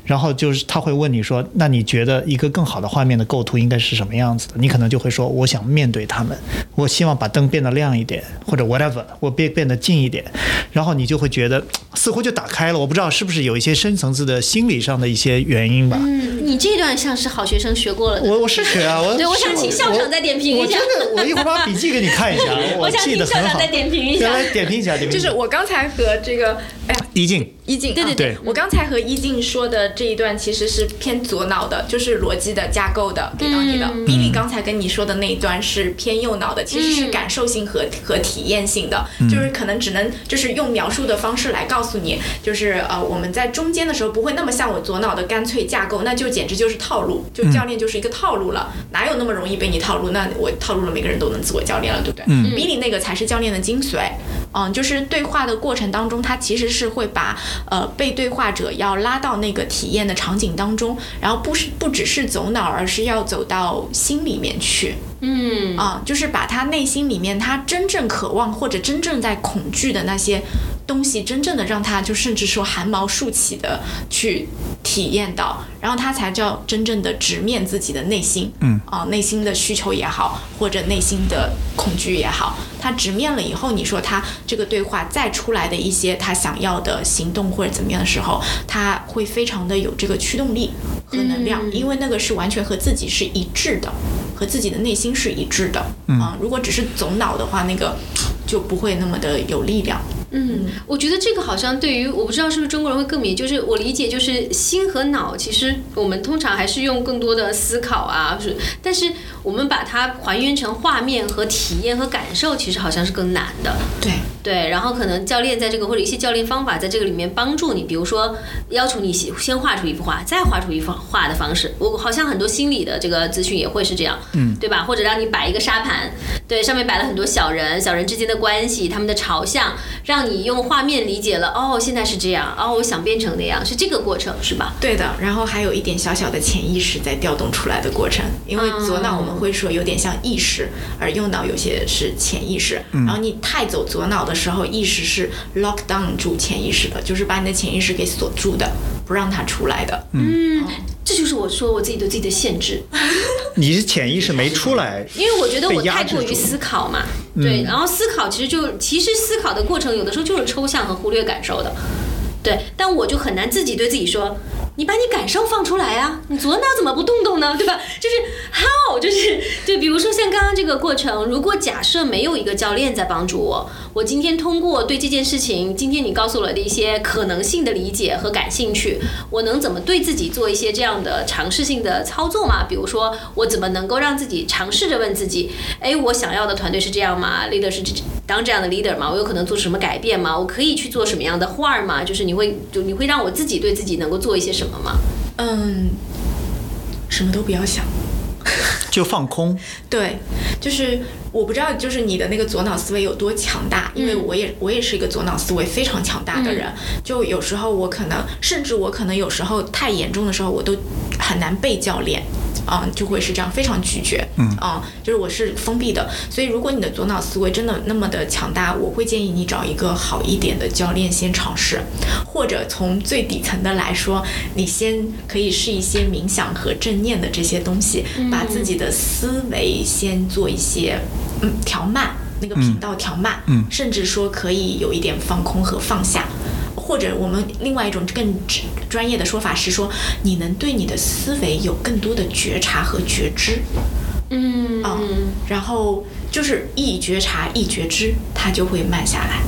然后就是他会问你说，那你觉得一个更好的画面的构图应该是什么样子的？你可能就会说，我想面对他们，我希望把灯变得亮一点，或者 whatever，我变变得近一点。然后你就会觉得似乎就打开了。我不知道是不是有一些深层次的心理上的一些原因吧。嗯，你这段像是好学生学过了的。我我是学啊，我 对我想请校长再点评一下我真的，我一会儿把笔记给你看一下，我想记得很好。请校长再点评一下 来点评一下，点评一下就是我刚才和这个，哎呀，一静，一静，啊对对对我刚才和一静说的这一段其实是偏左脑的，就是逻辑的架构的给到你的。嗯比利刚才跟你说的那一段是偏右脑的，其实是感受性和和体验性的，就是可能只能就是用描述的方式来告诉你，就是呃我们在中间的时候不会那么像我左脑的干脆架构，那就简直就是套路，就教练就是一个套路了，哪有那么容易被你套路？那我套路了，每个人都能自我教练了，对不对？嗯比利那个才是教练的精髓。嗯，就是对话的过程当中，他其实是会把呃被对话者要拉到那个体验的场景当中，然后不是不只是走脑，而是要走到心里面去。嗯啊、就是把他内心里面他真正渴望或者真正在恐惧的那些东西，真正的让他就甚至说汗毛竖起的去体验到，然后他才叫真正的直面自己的内心。嗯啊、内心的需求也好，或者内心的恐惧也好，他直面了以后，你说他这个对话再出来的一些他想要的行动或者怎么样的时候，他会非常的有这个驱动力和能量，嗯因为那个是完全和自己是一致的，和自己的内心是一致的。嗯啊，如果只是走脑的话，那个就不会那么的有力量。嗯，我觉得这个好像对于我不知道是不是中国人会更敏，就是我理解就是心和脑，其实我们通常还是用更多的思考啊，是，但是我们把它还原成画面和体验和感受，其实好像是更难的。对，对，然后可能教练在这个或者一些教练方法在这个里面帮助你，比如说要求你先先画出一幅画，再画出一幅画的方式。我好像很多心理的这个咨询也会是这样，嗯，对吧？或者让你摆一个沙盘，对，上面摆了很多小人，小人之间的关系，他们的朝向，让你用画面理解了。哦，现在是这样，哦，我想变成那样，是这个过程，是吧？对的，然后还有一点小小的潜意识在调动出来的过程，因为左脑我们会说有点像意识，而右脑有些是潜意识。然后你太走左脑的时候，意识是 lock down 住潜意识的，就是把你的潜意识给锁住的，不让它出来的。嗯，这就是我说我自己对自己的限制。你是潜意识没出来，因为我觉得我太过于思考嘛，对，然后思考其实就其实思考的过程有的有时候就是抽象和忽略感受的，对，但我就很难自己对自己说。你把你感受放出来啊！你左脑怎么不动动呢？对吧？就是 how，就是对，比如说像刚刚这个过程，如果假设没有一个教练在帮助我，我今天通过对这件事情，今天你告诉我的一些可能性的理解和感兴趣，我能怎么对自己做一些这样的尝试性的操作吗？比如说，我怎么能够让自己尝试着问自己，哎，我想要的团队是这样吗？leader 是这当这样的 leader 吗？我有可能做什么改变吗？我可以去做什么样的画儿吗？就是你会就你会让我自己对自己能够做一些什么吗？嗯，什么都不要想。就放空。对，就是我不知道，就是你的那个左脑思维有多强大，因为我也我也是一个左脑思维非常强大的人，就有时候我可能，甚至我可能有时候太严重的时候，我都很难被教练。啊、就会是这样，非常拒绝。嗯，啊、就是我是封闭的，所以如果你的左脑思维真的那么的强大，我会建议你找一个好一点的教练先尝试，或者从最底层的来说，你先可以试一些冥想和正念的这些东西，把自己的思维先做一些嗯调慢，那个频道调慢，嗯甚至说可以有一点放空和放下。或者我们另外一种更专专业的说法是说，你能对你的思维有更多的觉察和觉知。嗯啊、然后就是一觉察一觉知，它就会慢下来。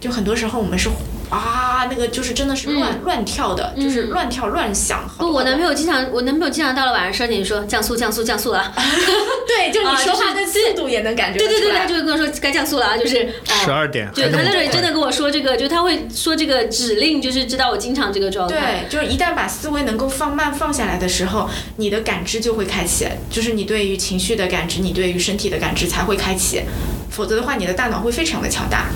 就很多时候我们是啊，那个就是真的是乱、乱跳的，就是乱跳乱想。好嗯不，我男朋友友经常，我男朋友经常到了晚上十二点说降速降速降速了，对，就你啊说话的速度也能感觉对对对，他就会跟我说该降速了啊，就是十二点，对他那时候真的跟我说这个，就他会说这个指令，就是知道我经常这个状态。对，就是一旦把思维能够放慢放下来的时候，你的感知就会开启，就是你对于情绪的感知，你对于身体的感知才会开启，否则的话，你的大脑会非常的强大。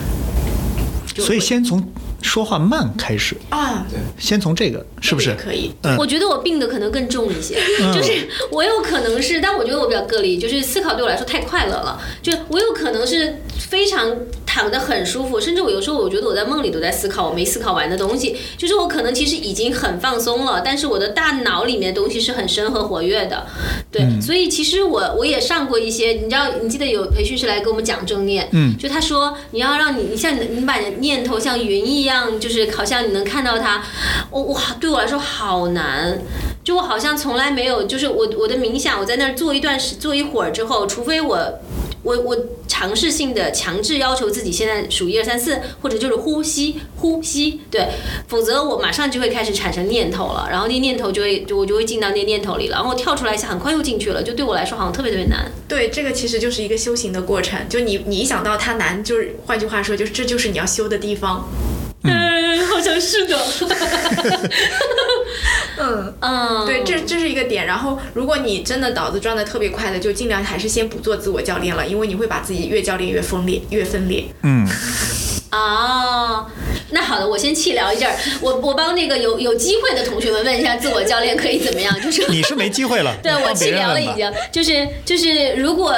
所以先从说话慢开始，啊，对先从这个是不是？可以？嗯。我觉得我病的可能更重一些，就是我有可能是，但我觉得我比较个例，就是思考对我来说太快乐了，就我有可能是非常躺得很舒服，甚至我有时候我觉得我在梦里都在思考我没思考完的东西，就是我可能其实已经很放松了，但是我的大脑里面的东西是很深和活跃的，对，所以其实我我也上过一些，你知道，你记得有培训师来给我们讲正念，嗯。就他说你要让你，你像你你把你的念头像云一样，像就是好像你能看到它，我哇，对我来说好难。就我好像从来没有，就是我我的冥想，我在那儿坐一段时坐一会儿之后，除非我我我尝试性的强制要求自己现在数一二三四，或者就是呼吸呼吸，对，否则我马上就会开始产生念头了，然后那念头就会就我就会进到那念头里了，然后跳出来一下，很快又进去了，就对我来说好像特别特别难。对，这个其实就是一个修行的过程。就你你一想到它难，就是换句话说，就是这就是你要修的地方。嗯，好像是的。嗯。嗯，对，这这是一个点。然后，如果你真的脑子转的特别快的，就尽量还是先不做自我教练了，因为你会把自己越教练越分裂，越分裂。嗯，哦，那好的，我先气聊一阵儿，我我帮那个有有机会的同学们问一下，自我教练可以怎么样？就是你是没机会了，对我气聊了已经，就是就是，如果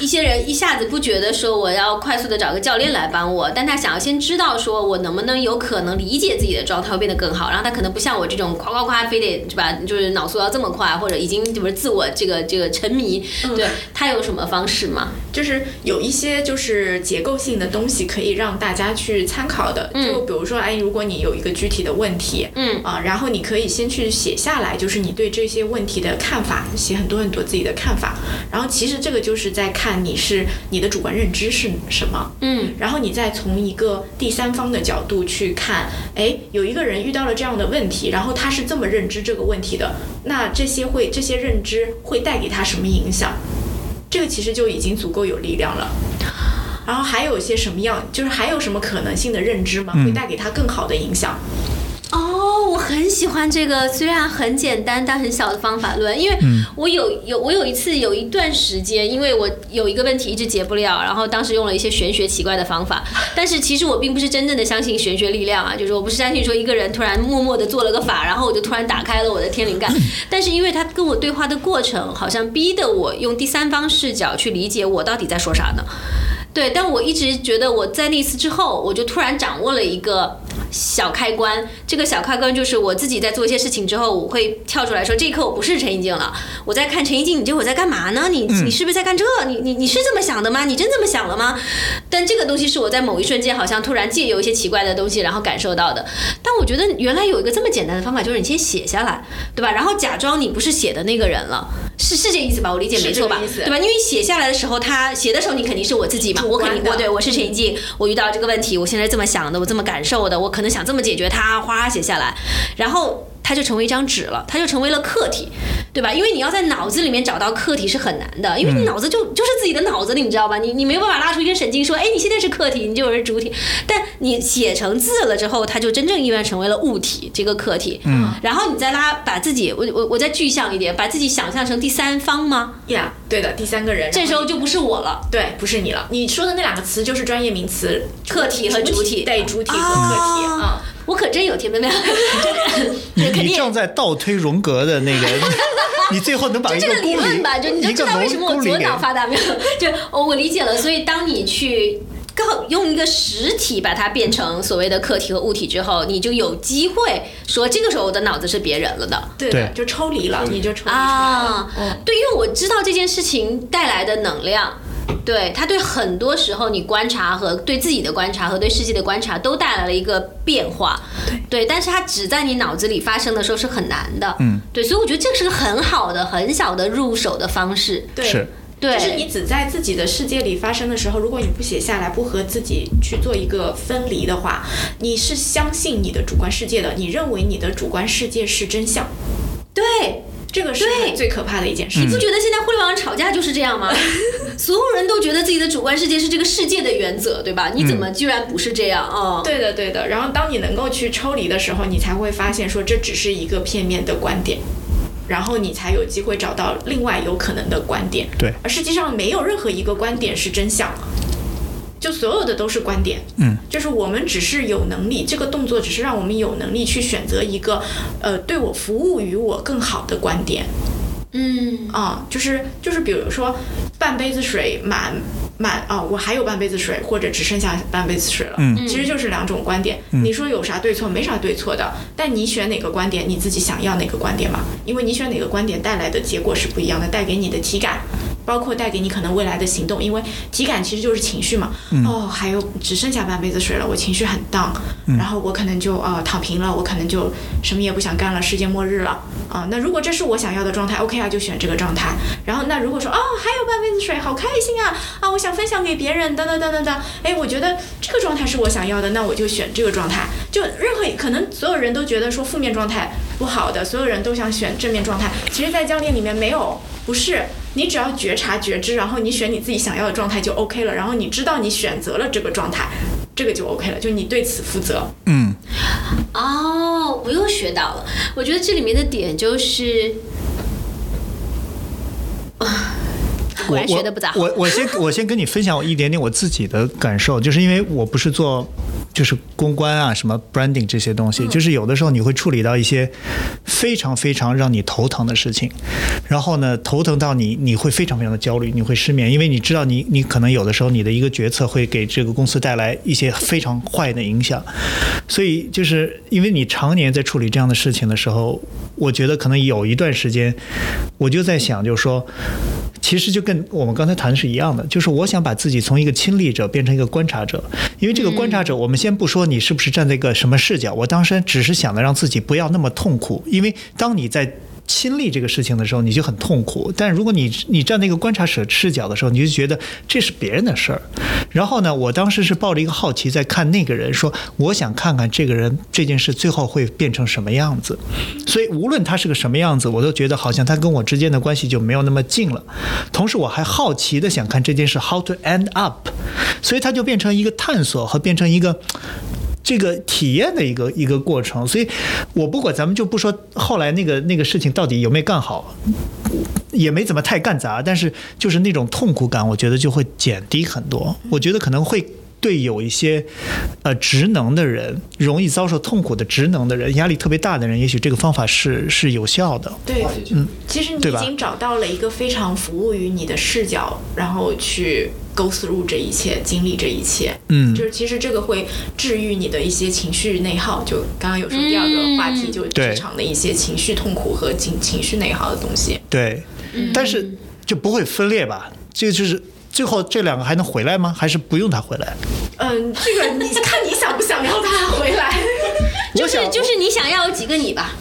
一些人一下子不觉得说我要快速的找个教练来帮我，但他想要先知道说我能不能有可能理解自己的状态会变得更好，然后他可能不像我这种夸夸夸非得是吧，就是脑速要这么快，或者已经就是自我这个这个沉迷，对。他有什么方式吗？就是有一些就是结构性的东西可以让大家去参考的，就比如说，哎，如果你有一个具体的问题，嗯。啊，然后你可以先去写下来，就是你对这些问题的看法，写很多很多自己的看法，然后其实这个就是在看你是你的主观认知是什么，嗯然后你再从一个第三方的角度去看，哎，有一个人遇到了这样的问题，然后他是这么认知这个问题的，那这些会这些认知会带给他什么影响？这个其实就已经足够有力量了。然后还有一些什么样，就是还有什么可能性的认知吗？会带给他更好的影响。哦，我很喜欢这个，虽然很简单但很小的方法论，因为我有有我有一次有一段时间，因为我有一个问题一直解不了，然后当时用了一些玄学奇怪的方法，但是其实我并不是真正的相信玄学力量啊，就是我不是相信说一个人突然默默的做了个法，然后我就突然打开了我的天灵盖，但是因为他跟我对话的过程，好像逼得我用第三方视角去理解我到底在说啥呢。对，但我一直觉得我在那次之后，我就突然掌握了一个小开关。这个小开关就是我自己在做一些事情之后，我会跳出来说：这一刻我不是陈怡静了，我在看陈怡静，你这会儿在干嘛呢？你你是不是在干这？你你你是这么想的吗？你真这么想了吗？但这个东西是我在某一瞬间好像突然借由一些奇怪的东西，然后感受到的。但我觉得原来有一个这么简单的方法，就是你先写下来，对吧？然后假装你不是写的那个人了，是是这意思吧？我理解没错吧？对吧？因为写下来的时候，他写的时候你肯定是我自己嘛，我肯定我对我是陈怡静，我遇到这个问题，我现在这么想的，我这么感受的，我可能想这么解决它，哗写下来，然后。它就成为一张纸了，它就成为了客体，对吧？因为你要在脑子里面找到客体是很难的，因为你脑子就就是自己的脑子里，你知道吧？你你没办法拉出一根神经说，哎，你现在是客体，你就是主体。但你写成字了之后，它就真正意味成为了物体这个客体。嗯，然后你再拉把自己，我我我再具象一点，把自己想象成第三方吗？呀对的，第三个人，这时候就不是我了。对，不是你了。你说的那两个词就是专业名词，客体和主体对，主体和客体啊啊。我可真有天分，没有，你正在倒推荣格的那个，你最后能把一这个理理论吧，就你就知道为什么我左脑发达没有？就哦，我理解了。所以当你去告用一个实体把它变成所谓的客体和物体之后，你就有机会说这个时候我的脑子是别人了的。对就抽离了，你就抽。啊嗯，对，因为我知道这件事情带来的能量。对他对很多时候你观察和对自己的观察和对世界的观察都带来了一个变化，对，但是它只在你脑子里发生的时候是很难的，嗯，对，所以我觉得这个是个很好的、很小的入手的方式，对，是对，就是你只在自己的世界里发生的时候，如果你不写下来，不和自己去做一个分离的话，你是相信你的主观世界的，你认为你的主观世界是真相，对。这个是对最可怕的一件事情。你不觉得现在互联网吵架就是这样吗？所有人都觉得自己的主观世界是这个世界的原则，对吧？你怎么居然不是这样啊？对的，对的。然后当你能够去抽离的时候，你才会发现说这只是一个片面的观点，然后你才有机会找到另外有可能的观点。对而实际上没有任何一个观点是真相，就所有的都是观点。嗯，就是我们只是有能力，这个动作只是让我们有能力去选择一个呃对我服务于我更好的观点。嗯，啊、就是就是，比如说半杯子水满满啊、我还有半杯子水，或者只剩下半杯子水了，嗯其实就是两种观点。你说有啥对错？没啥对错的，但你选哪个观点，你自己想要哪个观点嘛？因为你选哪个观点带来的结果是不一样的，带给你的体感。包括带给你可能未来的行动，因为体感其实就是情绪嘛。哦，还有只剩下半杯子水了，我情绪很荡，然后我可能就呃躺平了，我可能就什么也不想干了，世界末日了啊、那如果这是我想要的状态，OK 啊，就选这个状态。然后那如果说哦还有半杯子水，好开心啊啊，我想分享给别人，等等等等等，哎，我觉得这个状态是我想要的，那我就选这个状态。就任何可能所有人都觉得说负面状态不好的，所有人都想选正面状态，其实，在教练里面没有，不是。你只要觉察觉知，然后你选你自己想要的状态就 OK 了，然后你知道你选择了这个状态，这个就 OK 了，就你对此负责。嗯，哦，我又学到了。我觉得这里面的点就是，啊，果然学的不咋好。我我先我先跟你分享我一点点我自己的感受，就是因为我不是做就是公关啊什么 branding 这些东西，嗯就是有的时候你会处理到一些非常非常让你头疼的事情，然后呢头疼到你你会非常非常的焦虑，你会失眠，因为你知道你你可能有的时候你的一个决策会给这个公司带来一些非常坏的影响，所以就是因为你常年在处理这样的事情的时候，我觉得可能有一段时间，我就在想，就是说。其实就跟我们刚才谈的是一样的，就是我想把自己从一个亲历者变成一个观察者，因为这个观察者，我们先不说你是不是站在一个什么视角，我当时只是想的让自己不要那么痛苦，因为当你在。亲历这个事情的时候，你就很痛苦。但如果你你站在一个观察者视角的时候，你就觉得这是别人的事儿。然后呢，我当时是抱着一个好奇在看那个人，说我想看看这个人这件事最后会变成什么样子。所以无论他是个什么样子，我都觉得好像他跟我之间的关系就没有那么近了。同时，我还好奇的想看这件事 how to end up，所以它就变成一个探索和变成一个。这个体验的一个一个过程，所以我不管咱们就不说后来那个那个事情到底有没有干好，也没怎么太干砸，但是就是那种痛苦感，我觉得就会减低很多。我觉得可能会对有一些呃职能的人，容易遭受痛苦的职能的人，压力特别大的人，也许这个方法是是有效的。对，嗯其实你已经找到了一个非常服务于你的视角，然后去 go through 这一切，经历这一切。嗯就是其实这个会治愈你的一些情绪内耗。就刚刚有说第二个话题，就对职场的一些情绪痛苦和情情绪内耗的东西。对，但是就不会分裂吧？这个就是最后这两个还能回来吗？还是不用他回来？嗯，这个你看你想不想要他回来？就是就是你想要有几个你吧？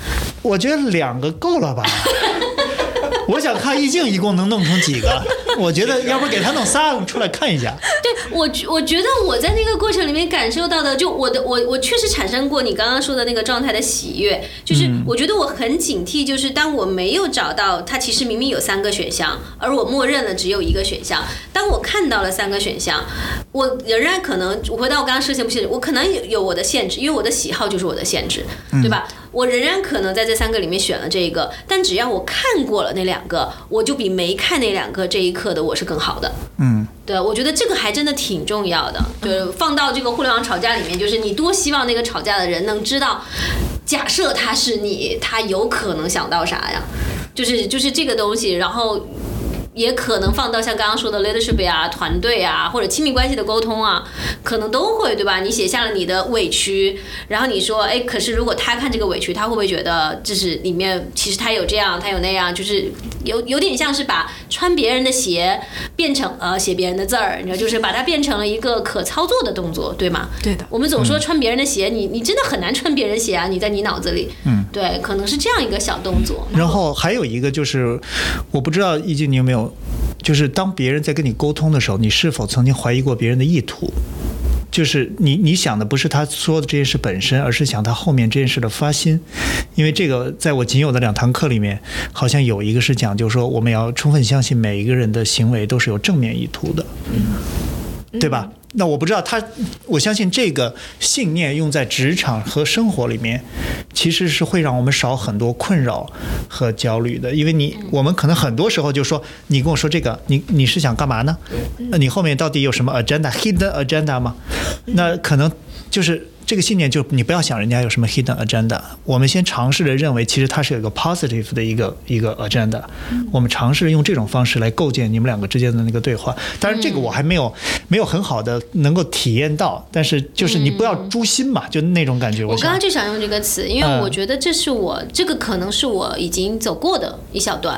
我觉得两个够了吧。我想看易静一共能弄成几个？我觉得要不给他弄仨出来看一下。对我觉，我觉得我在那个过程里面感受到的，就我的我我确实产生过你刚刚说的那个状态的喜悦，就是我觉得我很警惕，就是当我没有找到它，其实明明有三个选项，而我默认了只有一个选项。当我看到了三个选项，我仍然可能我回到我刚刚设限不限制，我可能有有我的限制，因为我的喜好就是我的限制，对吧？我仍然可能在这三个里面选了这一个，但只要我看过了那两个，我就比没看那两个这一刻的我是更好的。嗯，对，我觉得这个还真的挺重要的，就是放到这个互联网吵架里面，就是你多希望那个吵架的人能知道，假设他是你，他有可能想到啥呀？就是就是这个东西，然后。也可能放到像刚刚说的 leadership 呀、团队啊，或者亲密关系的沟通啊，可能都会对吧？你写下了你的委屈，然后你说，哎，可是如果他看这个委屈，他会不会觉得这是里面其实他有这样，他有那样，就是有有点像是把穿别人的鞋变成呃写别人的字儿，你知道，就是把它变成了一个可操作的动作，对吗？对的我们总说穿别人的鞋，你你真的很难穿别人鞋啊，你在你脑子里，嗯，对，可能是这样一个小动作。然后还有一个就是，我不知道易静你有没有，就是当别人在跟你沟通的时候，你是否曾经怀疑过别人的意图？就是你你想的不是他说的这件事本身，而是想他后面这件事的发心。因为这个，在我仅有的两堂课里面，好像有一个是讲，就是说我们要充分相信每一个人的行为都是有正面意图的，嗯对吧？那我不知道他，我相信这个信念用在职场和生活里面，其实是会让我们少很多困扰和焦虑的。因为你，我们可能很多时候就说，你跟我说这个，你你是想干嘛呢？那你后面到底有什么 agenda，hidden agenda 吗？那可能就是。这个信念就你不要想人家有什么 hidden agenda，我们先尝试着认为其实它是有一个 positive 的一个一个 agenda，我们尝试着用这种方式来构建你们两个之间的那个对话。当然这个我还没有没有很好的能够体验到，但是就是你不要诛心嘛，就那种感觉。我刚刚就想用这个词，因为嗯我觉得这是我、这个可能是我已经走过的一小段。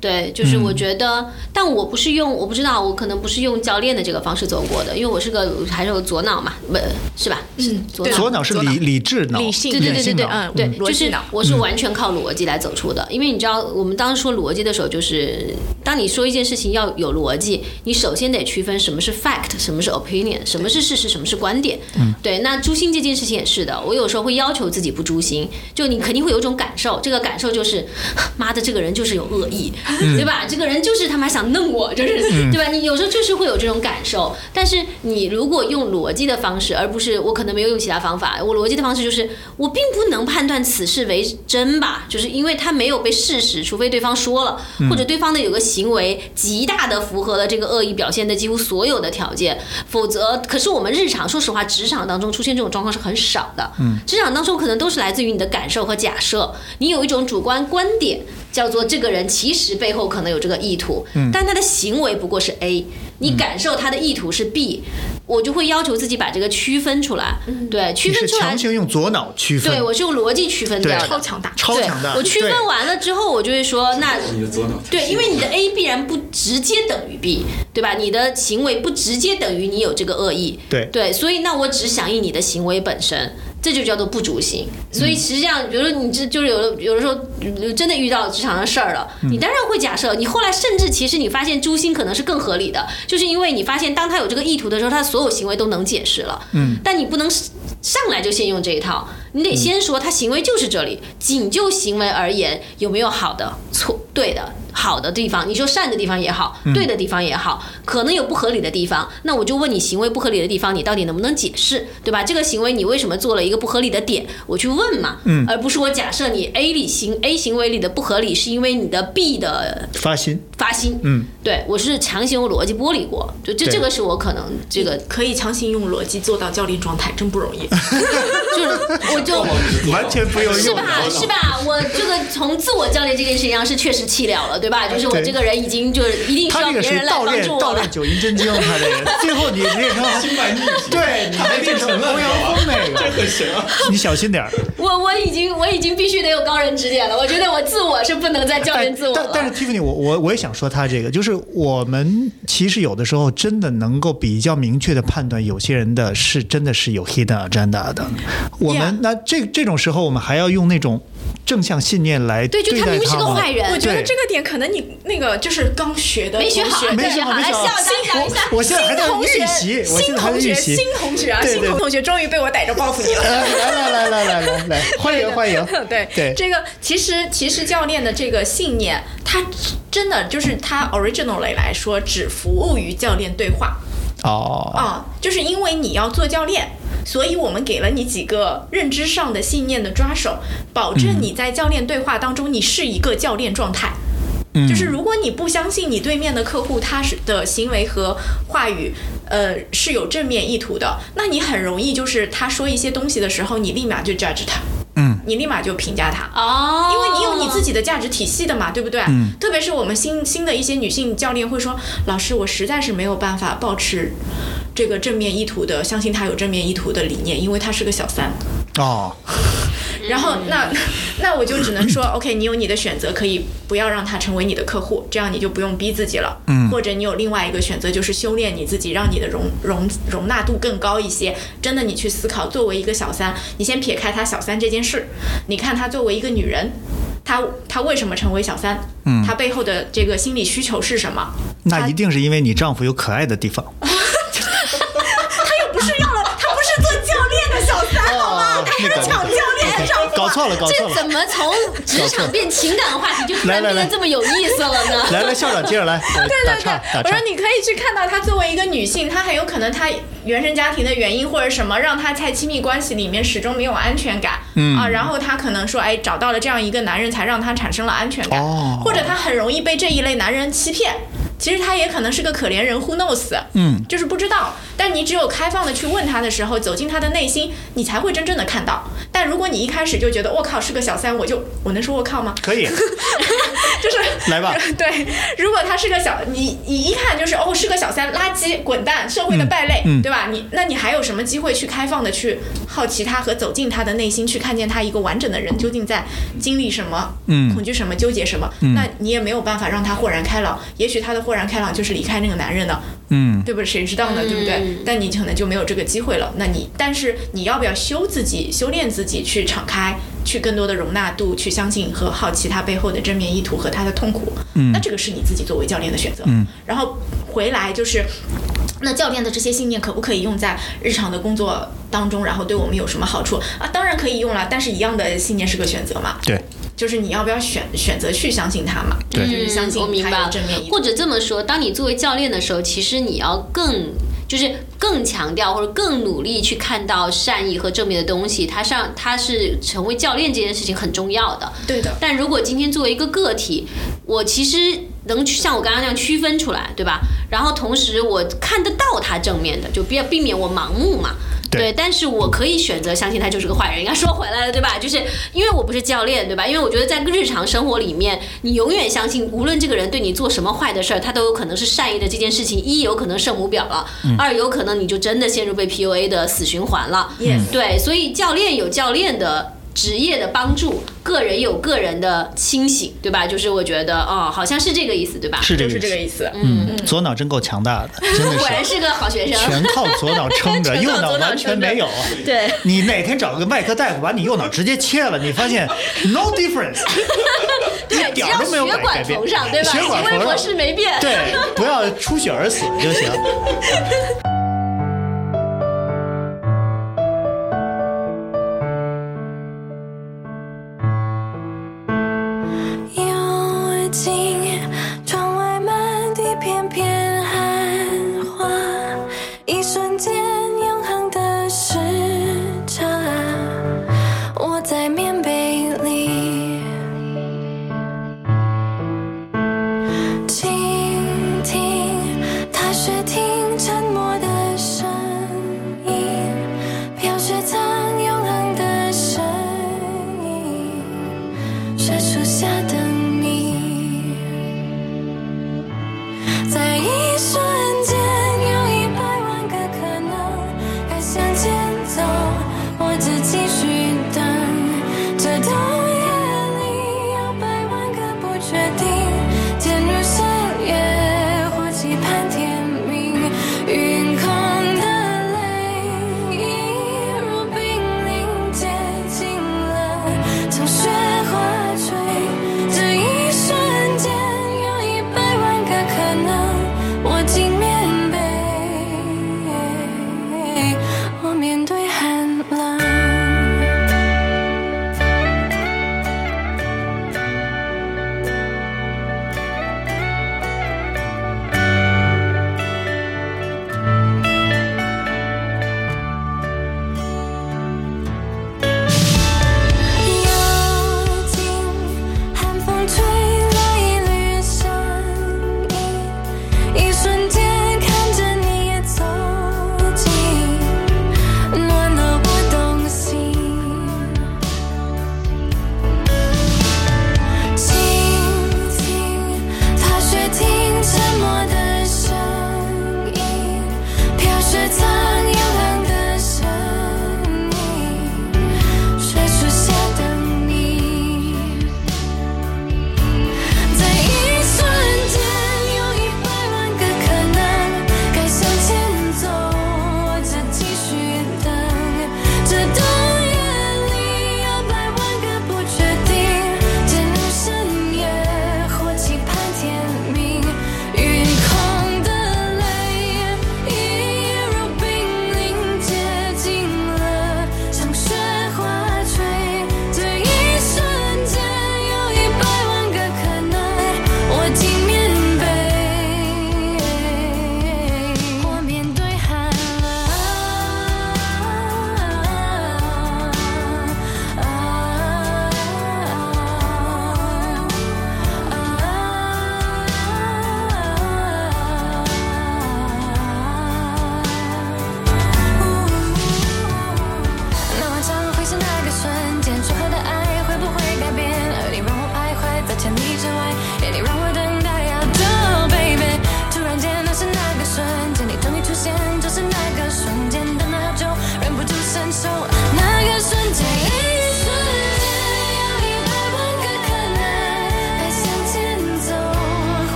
对，就是我觉得，但我不是用，我不知道，我可能不是用教练的这个方式走过的，因为我是个还是有左脑嘛，不是吧？嗯左对脑。左脑是理理智脑，理性对对对对对，嗯对，就是我是完全靠逻辑来走出的，因为你知道，我们当时说逻辑的时候，就是当你说一件事情要有逻辑，你首先得区分什么是 fact，什么是 opinion，什么是事实，什么是观点。嗯，对。那诛心这件事情也是的，我有时候会要求自己不诛心，就你肯定会有一种感受，这个感受就是，妈的，这个人就是有恶意，对吧？这个人就是他妈想弄我，就是 对吧？你有时候就是会有这种感受，但是你如果用逻辑的方式，而不是我可能没有用其他方法，我逻辑的方式就是我并不能判断此事为真吧，就是因为他没有被事实，除非对方说了，或者对方的有个行为极大的符合了这个恶意表现的几乎所有的条件，否则，可是我们日常说实话，职场当中出现这种状况是很少的，嗯，职场当中可能都是来自于你的感受和假设，你有一种主观观点。叫做这个人其实背后可能有这个意图，但他的行为不过是 A，你感受他的意图是 B，我就会要求自己把这个区分出来，对，区分出来。强，行用左脑区分，对我是用逻辑区分掉的，超强大。超强大。我区分完了之后，我就会说，那你的左脑对，因为你的 A 必然不直接等于 B，对吧？你的行为不直接等于你有这个恶意，对。对，所以那我只响应你的行为本身。这就叫做不主心，所以实际上，比如说你这就是有的有的时候呃真的遇到职场的事儿了，你当然会假设，你后来甚至其实你发现诛心可能是更合理的，就是因为你发现当他有这个意图的时候，他所有行为都能解释了，嗯，但你不能上来就先用这一套，你得先说他行为就是这里，仅就行为而言有没有好的、错对的、好的地方？你说善的地方也好，对的地方也好，可能有不合理的地方，那我就问你行为不合理的地方，你到底能不能解释，对吧？这个行为你为什么做了一个不合理的点？我去问嘛，嗯，而不是我假设你 A 里行 A 行为里的不合理是因为你的 B 的发心，发心，嗯，对我是强行用逻辑剥离过，就这这个是我可能这个可以强行用逻辑做到教练状态，真不容易。就是我就。完全不用用是吧？是吧？我这个从自我教练这件事情上是确实气了了，对吧？就是我这个人已经就是一定需他这个要别人来帮助我了练盗练。九阴真经，他这个最后你练成心脉逆行，对，你还变成欧阳锋那个，这很神啊！你小心点儿。我我已经我已经必须得有高人指点了。我觉得我自我是不能再教人自我但但是了。Tiffany，我我我也想说他这个，就是我们其实有的时候真的能够比较明确的判断，有些人的是真的是有 hidden agenda 的。我们那这这种时候，我们还要用那种正向信念来对，就待他明明是个坏人，我觉得这个点可能你那个就是刚学的没学好，没没学好，来学好没学好笑讲讲一下。我现在还在新同学预习，我新现在还在同学，预习。新同学啊，新同学终于被我逮着报复你了。来来来来来来来，欢迎欢迎。对对这个其实其实教练的这个信念，他真的就是他 originally 来说，只服务于教练对话哦，啊、就是因为你要做教练。所以我们给了你几个认知上的信念的抓手，保证你在教练对话当中，你是一个教练状态。就是如果你不相信你对面的客户他是的行为和话语，呃是有正面意图的，那你很容易就是他说一些东西的时候，你立马就 judge 他。嗯，你立马就评价他。哦，因为你有你自己的价值体系的嘛，对不对？嗯特别是我们新新的一些女性教练会说，老师，我实在是没有办法保持这个正面意图的，相信他有正面意图的理念，因为他是个小三。哦，然后那那我就只能说，OK，你有你的选择，可以不要让他成为你的客户，这样你就不用逼自己了。嗯或者你有另外一个选择，就是修炼你自己，让你的容容容纳度更高一些。真的，你去思考，作为一个小三，你先撇开他小三这件事，你看他作为一个女人。他他为什么成为小三？嗯她背后的这个心理需求是什么？那一定是因为你丈夫有可爱的地方。搞错了，搞错了。这怎么从职场变情感话题，就突然变得这么有意思了呢？来来，校长接着来，对打对对，我说。你可以去看到她作为一个女性，她很有可能她原生家庭的原因或者什么，让她在亲密关系里面始终没有安全感，嗯啊，然后她可能说，哎，找到了这样一个男人，才让她产生了安全感，哦或者她很容易被这一类男人欺骗。其实他也可能是个可怜人，Who knows？嗯，就是不知道。但你只有开放的去问他的时候，走进他的内心，你才会真正的看到。但如果你一开始就觉得我靠是个小三，我就我能说我靠吗？可以，就是来吧。对，如果他是个小，你你一看就是哦是个小三，垃圾，滚蛋，社会的败类，嗯嗯对吧？你那你还有什么机会去开放的去好奇他和走进他的内心，去看见他一个完整的人究竟在经历什么，嗯恐惧什么，纠结什么？那你也没有办法让他豁然开朗。也许他的豁然开朗就是离开那个男人呢，嗯，对不对？谁知道呢？对不对嗯？但你可能就没有这个机会了。那你，但是你要不要修自己、修炼自己，去敞开，去更多的容纳度，去相信和好奇他背后的正面意图和他的痛苦？嗯那这个是你自己作为教练的选择。嗯，然后回来就是。那教练的这些信念可不可以用在日常的工作当中？然后对我们有什么好处啊？当然可以用了，但是一样的信念是个选择嘛，对，就是你要不要选选择去相信他嘛？对就是相信明白他有正面。或者这么说，当你作为教练的时候，其实你要更就是更强调或者更努力去看到善意和正面的东西，他上他是成为教练这件事情很重要的。对的，但如果今天作为一个个体，我其实能像我刚刚那样区分出来，对吧？然后同时我看得到他正面的，就避避免我盲目嘛。对但是我可以选择相信他就是个坏人。应该说回来了，对吧？就是因为我不是教练，对吧？因为我觉得在日常生活里面，你永远相信，无论这个人对你做什么坏的事儿，他都有可能是善意的。这件事情，一有可能圣母婊了，二有可能你就真的陷入被 PUA 的死循环了。对，所以教练有教练的职业的帮助，个人有个人的清醒，对吧？就是我觉得，哦，好像是这个意思，对吧？是是这个意思。这个意思。嗯，左脑真够强大的，真的是果然是个好学生。全靠左脑撑着，右脑完全没有。对，你哪天找个外科大夫把你右脑直接切了，你发现 no difference，一点儿都没有血管改改变缝上，对吧？血管缝上行为模式没变。对，不要出血而死就行。